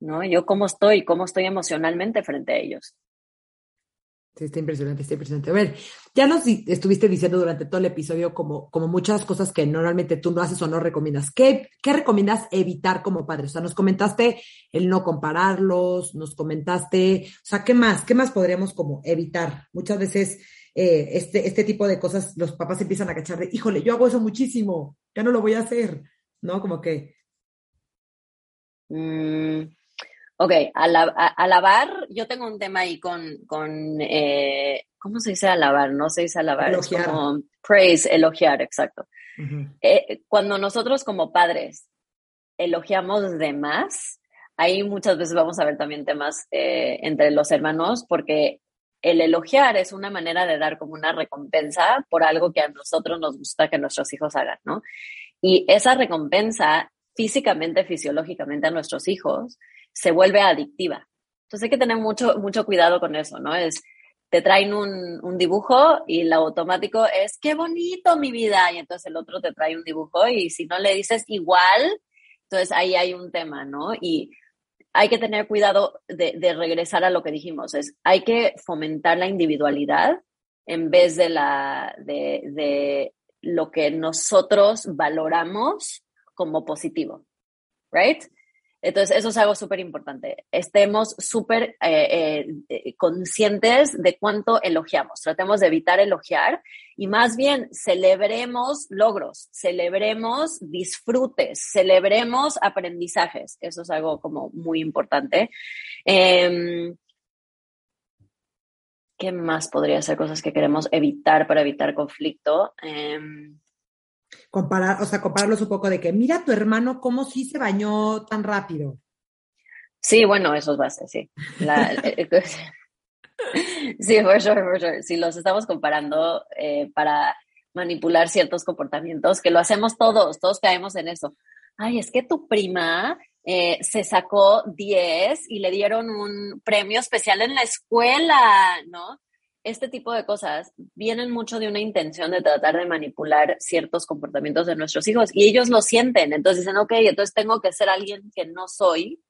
S4: ¿No? Yo cómo estoy, cómo estoy emocionalmente frente a ellos.
S3: Sí, está impresionante, está impresionante. A ver, ya nos estuviste diciendo durante todo el episodio como, como muchas cosas que normalmente tú no haces o no recomiendas. ¿Qué, ¿Qué recomiendas evitar como padre? O sea, nos comentaste el no compararlos, nos comentaste, o sea, ¿qué más? ¿Qué más podríamos como evitar? Muchas veces eh, este, este tipo de cosas, los papás empiezan a cachar de, híjole, yo hago eso muchísimo, ya no lo voy a hacer, ¿no? Como que...
S4: Mm, ok, alabar, yo tengo un tema ahí con, con eh, ¿cómo se dice alabar? No se dice alabar, elogiar. como praise, elogiar, exacto. Eh, cuando nosotros como padres elogiamos de más, ahí muchas veces vamos a ver también temas entre los hermanos, porque el elogiar es una manera de dar como una recompensa por algo que a nosotros nos gusta que nuestros hijos hagan, ¿no? Y esa recompensa físicamente, fisiológicamente a nuestros hijos se vuelve adictiva. Entonces hay que tener mucho, mucho cuidado con eso, ¿no? Es, te traen un, un, dibujo y lo automático es, qué bonito mi vida, y entonces el otro te trae un dibujo y si no le dices igual, entonces ahí hay un tema, ¿no? Y hay que tener cuidado de, regresar a lo que dijimos, es hay que fomentar la individualidad en vez de, la, de lo que nosotros valoramos como positivo, ¿right? Entonces, eso es algo súper importante. Estemos súper eh, eh, conscientes de cuánto elogiamos. Tratemos de evitar elogiar y más bien celebremos logros, celebremos disfrutes, celebremos aprendizajes. Eso es algo como muy importante. Eh, ¿Qué más podría ser cosas que queremos evitar para evitar conflicto?
S3: Comparar, o sea, compararlos un poco de que mira tu hermano cómo sí se bañó tan rápido.
S4: Sí, bueno, eso es base, sí. Eh, eh, sí, for sure, for sure. Si los estamos comparando eh, para manipular ciertos comportamientos, que lo hacemos todos, todos caemos en eso. Ay, es que tu prima se sacó 10 y le dieron un premio especial en la escuela, ¿no? Este tipo de cosas vienen mucho de una intención de tratar de manipular ciertos comportamientos de nuestros hijos y ellos lo sienten. Entonces dicen, ok, entonces tengo que ser alguien que no soy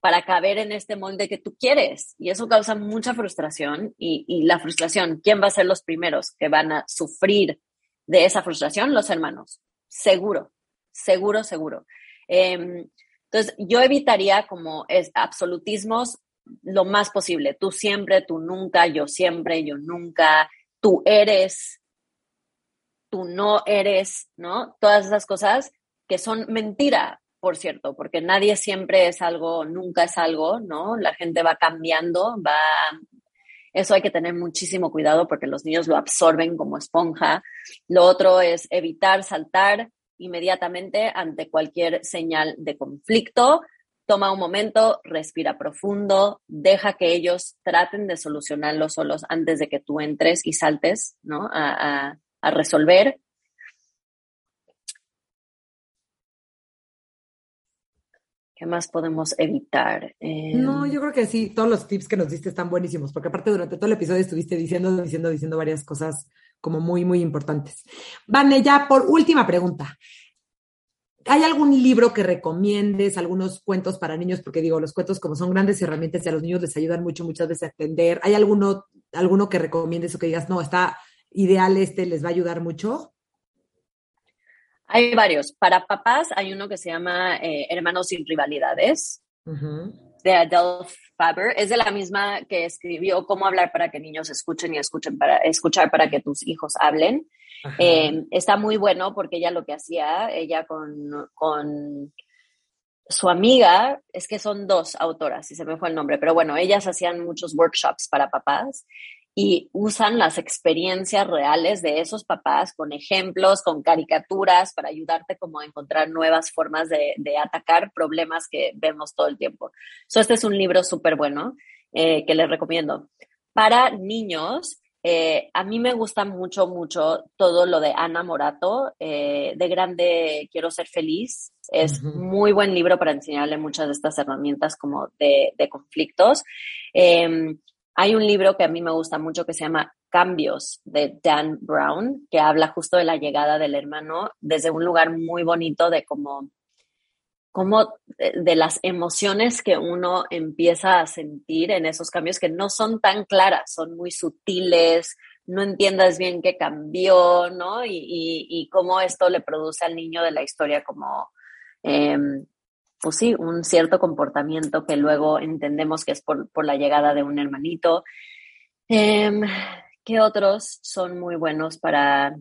S4: para caber en este molde que tú quieres. Y eso causa mucha frustración y, la frustración, ¿quién va a ser los primeros que van a sufrir de esa frustración? Los hermanos. Seguro, seguro, seguro. Eh, entonces, yo evitaría como es, absolutismos lo más posible. Tú siempre, tú nunca, yo siempre, yo nunca, tú eres, tú no eres, ¿no? Todas esas cosas que son mentira, por cierto, porque nadie siempre es algo, nunca es algo, ¿no? La gente va cambiando, va... Eso hay que tener muchísimo cuidado porque los niños lo absorben como esponja. Lo otro es evitar saltar inmediatamente ante cualquier señal de conflicto toma un momento, respira profundo, deja que ellos traten de solucionarlo solos antes de que tú entres y saltes, ¿no? A, resolver. ¿Qué más podemos evitar?
S3: no, yo creo que sí, todos los tips que nos diste están buenísimos, porque aparte durante todo el episodio estuviste diciendo, diciendo, diciendo varias cosas como muy, muy importantes. Vane, ya por última pregunta. ¿Hay algún libro que recomiendes, algunos cuentos para niños? Porque digo, los cuentos como son grandes herramientas y a los niños les ayudan mucho muchas veces a entender. ¿Hay alguno, alguno que recomiendes o que digas, no, está ideal este, les va a ayudar mucho?
S4: Hay varios. Para papás hay uno que se llama eh, Hermanos sin rivalidades, de Adele Faber. Es de la misma que escribió Cómo hablar para que niños escuchen y escuchen para escuchar para que tus hijos hablen. Eh, está muy bueno porque ella lo que hacía, ella con, con su amiga, es que son dos autoras, si se me fue el nombre, pero bueno, ellas hacían muchos workshops para papás y usan las experiencias reales de esos papás con ejemplos, con caricaturas, para ayudarte como a encontrar nuevas formas de, de atacar problemas que vemos todo el tiempo. So, este es un libro súper bueno eh, que les recomiendo. Para niños, eh, a mí me gusta mucho, mucho todo lo de Ana Morato, eh, de grande quiero ser feliz. Es muy buen libro para enseñarle muchas de estas herramientas como de, de conflictos. Eh, hay un libro que a mí me gusta mucho que se llama Cambios de Dan Brown, que habla justo de la llegada del hermano desde un lugar muy bonito de cómo como de las emociones que uno empieza a sentir en esos cambios que no son tan claras, son muy sutiles, no entiendas bien qué cambió, ¿no? Y, y, cómo esto le produce al niño de la historia como, em, pues sí, un cierto comportamiento que luego entendemos que es por, por la llegada de un hermanito. Eh, ¿Qué otros son muy buenos para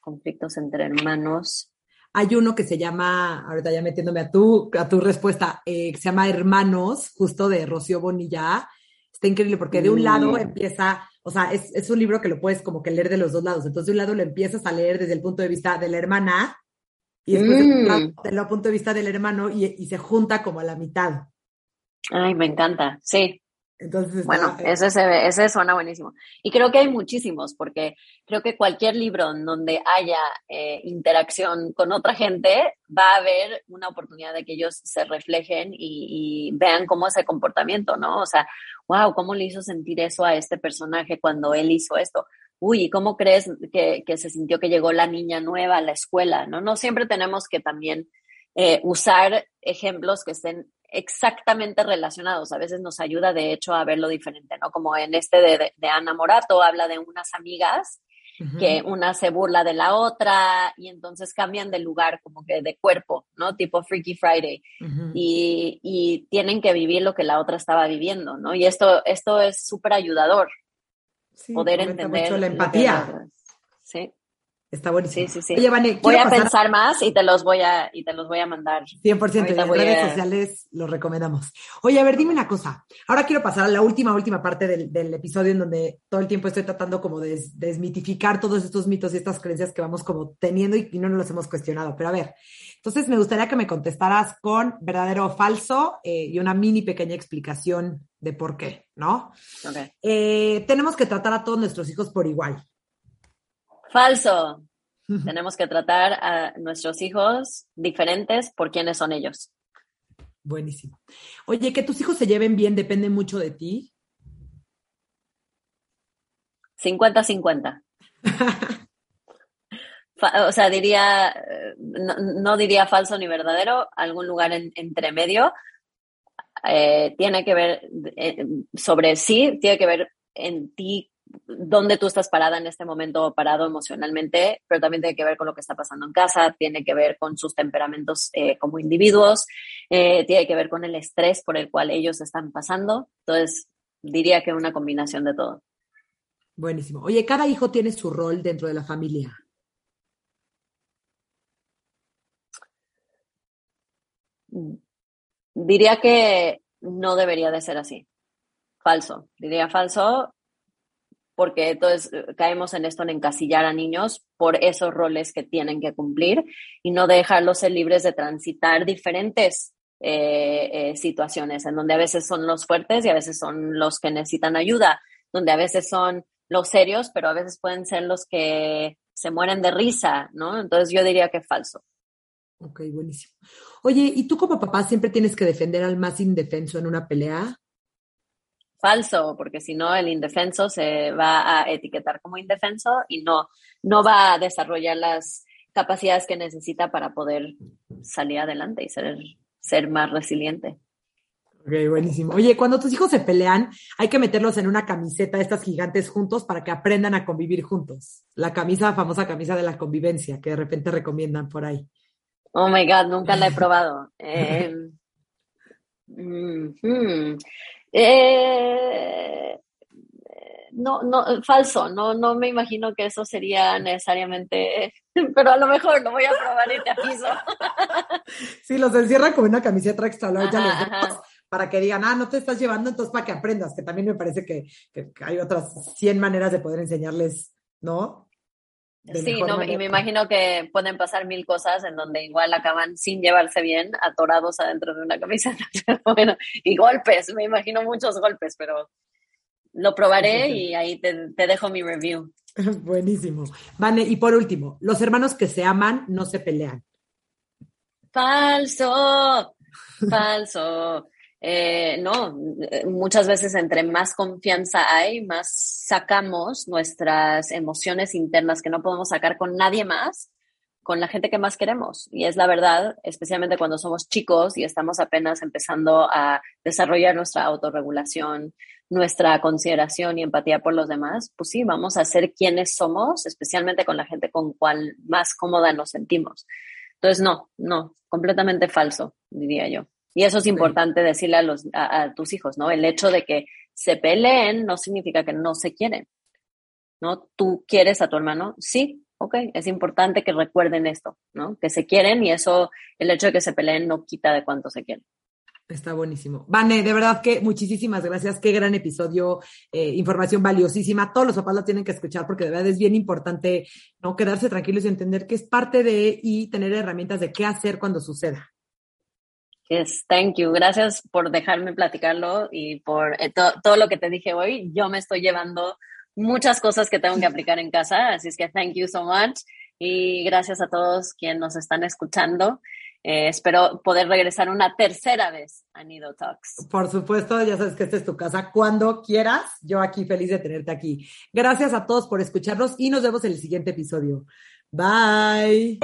S4: conflictos entre hermanos?
S3: Hay uno que se llama, ahorita ya metiéndome a tu, a tu respuesta, eh, se llama Hermanos, justo de Rocío Bonilla. Está increíble porque de un lado mm. empieza, o sea, es, es, un libro que lo puedes como que leer de los dos lados. Entonces, de un lado lo empiezas a leer desde el punto de vista de la hermana y después mm. del punto de vista del hermano y, y, se junta como a la mitad.
S4: Ay, me encanta, sí.
S3: Entonces,
S4: Bueno,
S3: está-
S4: ese, se ve- ese suena buenísimo. Y creo que hay muchísimos, porque creo que cualquier libro en donde haya eh, interacción con otra gente, va a haber una oportunidad de que ellos se reflejen y, y vean cómo es el comportamiento, ¿no? O sea, wow, ¿cómo le hizo sentir eso a este personaje cuando él hizo esto? Uy, ¿y ¿cómo crees que, que se sintió que llegó la niña nueva a la escuela? No, no siempre tenemos que también eh, usar ejemplos que estén exactamente relacionados. A veces nos ayuda, de hecho, a verlo diferente, ¿no? Como en este de, de, Ana Morato, habla de unas amigas que una se burla de la otra y entonces cambian de lugar, como que de cuerpo, ¿no? Tipo Freaky Friday. Y, y tienen que vivir lo que la otra estaba viviendo, ¿no? Y esto, esto es súper ayudador,
S3: Sí,
S4: poder entender.
S3: mucho la empatía.
S4: Sí,
S3: Está buenísimo.
S4: sí, sí, sí.
S3: Oye, Vane,
S4: Voy a
S3: pasar
S4: pensar más y te los voy a, y te los voy a mandar.
S3: 100% y
S4: ahorita
S3: en redes
S4: a-
S3: sociales lo recomendamos. Oye, a ver, dime una cosa. Ahora quiero pasar a la última, última parte del, del episodio en donde todo el tiempo estoy tratando como de des- desmitificar todos estos mitos y estas creencias que vamos como teniendo y, y no nos los hemos cuestionado. Pero a ver, entonces me gustaría que me contestaras con verdadero o falso eh, y una mini pequeña explicación de por qué, ¿no?
S4: Ok.
S3: Eh, tenemos que tratar a todos nuestros hijos por igual.
S4: Falso. Tenemos que tratar a nuestros hijos diferentes por quienes son ellos.
S3: Buenísimo. Oye, que tus hijos se lleven bien depende mucho de ti.
S4: 50-50. Fa- O sea, diría, eh, no, no diría falso ni verdadero, algún lugar en- entre medio. Eh, tiene que ver eh, sobre sí, tiene que ver en ti, dónde tú estás parada en este momento, o parado emocionalmente, pero también tiene que ver con lo que está pasando en casa, tiene que ver con sus temperamentos eh, como individuos, eh, tiene que ver con el estrés por el cual ellos están pasando. Entonces, diría que una combinación de todo.
S3: Buenísimo. Oye, cada hijo tiene su rol dentro de la familia.
S4: Diría que no debería de ser así. Falso. Diría falso porque entonces eh, caemos en esto en encasillar a niños por esos roles que tienen que cumplir y no dejarlos ser libres de transitar diferentes eh, eh, situaciones en donde a veces son los fuertes y a veces son los que necesitan ayuda, donde a veces son los serios, pero a veces pueden ser los que se mueren de risa, ¿no? Entonces yo diría que falso.
S3: Ok, buenísimo. Oye, ¿y tú como papá siempre tienes que defender al más indefenso en una pelea?
S4: Falso, porque si no el indefenso se va a etiquetar como indefenso y no, no va a desarrollar las capacidades que necesita para poder salir adelante y ser, ser más resiliente.
S3: Ok, buenísimo. Oye, cuando tus hijos se pelean, hay que meterlos en una camiseta, estas gigantes juntos, para que aprendan a convivir juntos. La camisa, famosa camisa de la convivencia, que de repente recomiendan por ahí.
S4: Oh my God, nunca la he probado. Eh, mm. Eh, no, no, falso, no, no me imagino que eso sería necesariamente, pero a lo mejor lo voy a probar y te aviso.
S3: Sí, los encierran como en una camiseta extra large a los para que digan, ah, no te estás llevando, entonces para que aprendas, que también me parece que, que hay otras 100 maneras de poder enseñarles, ¿no?
S4: Sí, no, y me imagino que pueden pasar mil cosas en donde igual acaban sin llevarse bien, atorados adentro de una camiseta, bueno, y golpes, me imagino muchos golpes, pero lo probaré y ahí te, te dejo mi review.
S3: Buenísimo. Vale, y por último, los hermanos que se aman no se pelean.
S4: Falso, falso. Eh, no, eh, muchas veces entre más confianza hay, más sacamos nuestras emociones internas que no podemos sacar con nadie más, con la gente que más queremos. Y es la verdad, especialmente cuando somos chicos y estamos apenas empezando a desarrollar nuestra autorregulación, nuestra consideración y empatía por los demás, pues sí, vamos a ser quienes somos, especialmente con la gente con cual más cómoda nos sentimos. Entonces, no, no, completamente falso, diría yo. Y eso es importante decirle a, los, a, a, tus hijos, ¿no? El hecho de que se peleen no significa que no se quieren, ¿no? Tú quieres a tu hermano, sí, ok, es importante que recuerden esto, ¿no? Que se quieren y eso, el hecho de que se peleen no quita de cuánto se quieren.
S3: Está buenísimo. Vane, de verdad que muchísimas gracias. Qué gran episodio, eh, información valiosísima. Todos los papás lo tienen que escuchar porque de verdad es bien importante no quedarse tranquilos y entender que es parte de y tener herramientas de qué hacer cuando suceda.
S4: Yes, thank you. Gracias por dejarme platicarlo y por eh, to- todo lo que te dije hoy. Yo me estoy llevando muchas cosas que tengo que aplicar en casa, así es que thank you so much y gracias a todos quienes nos están escuchando. Eh, espero poder regresar una tercera vez a Nido Talks.
S3: Por supuesto, ya sabes que esta es tu casa cuando quieras. Yo aquí feliz de tenerte aquí. Gracias a todos por escucharnos y nos vemos en el siguiente episodio. Bye.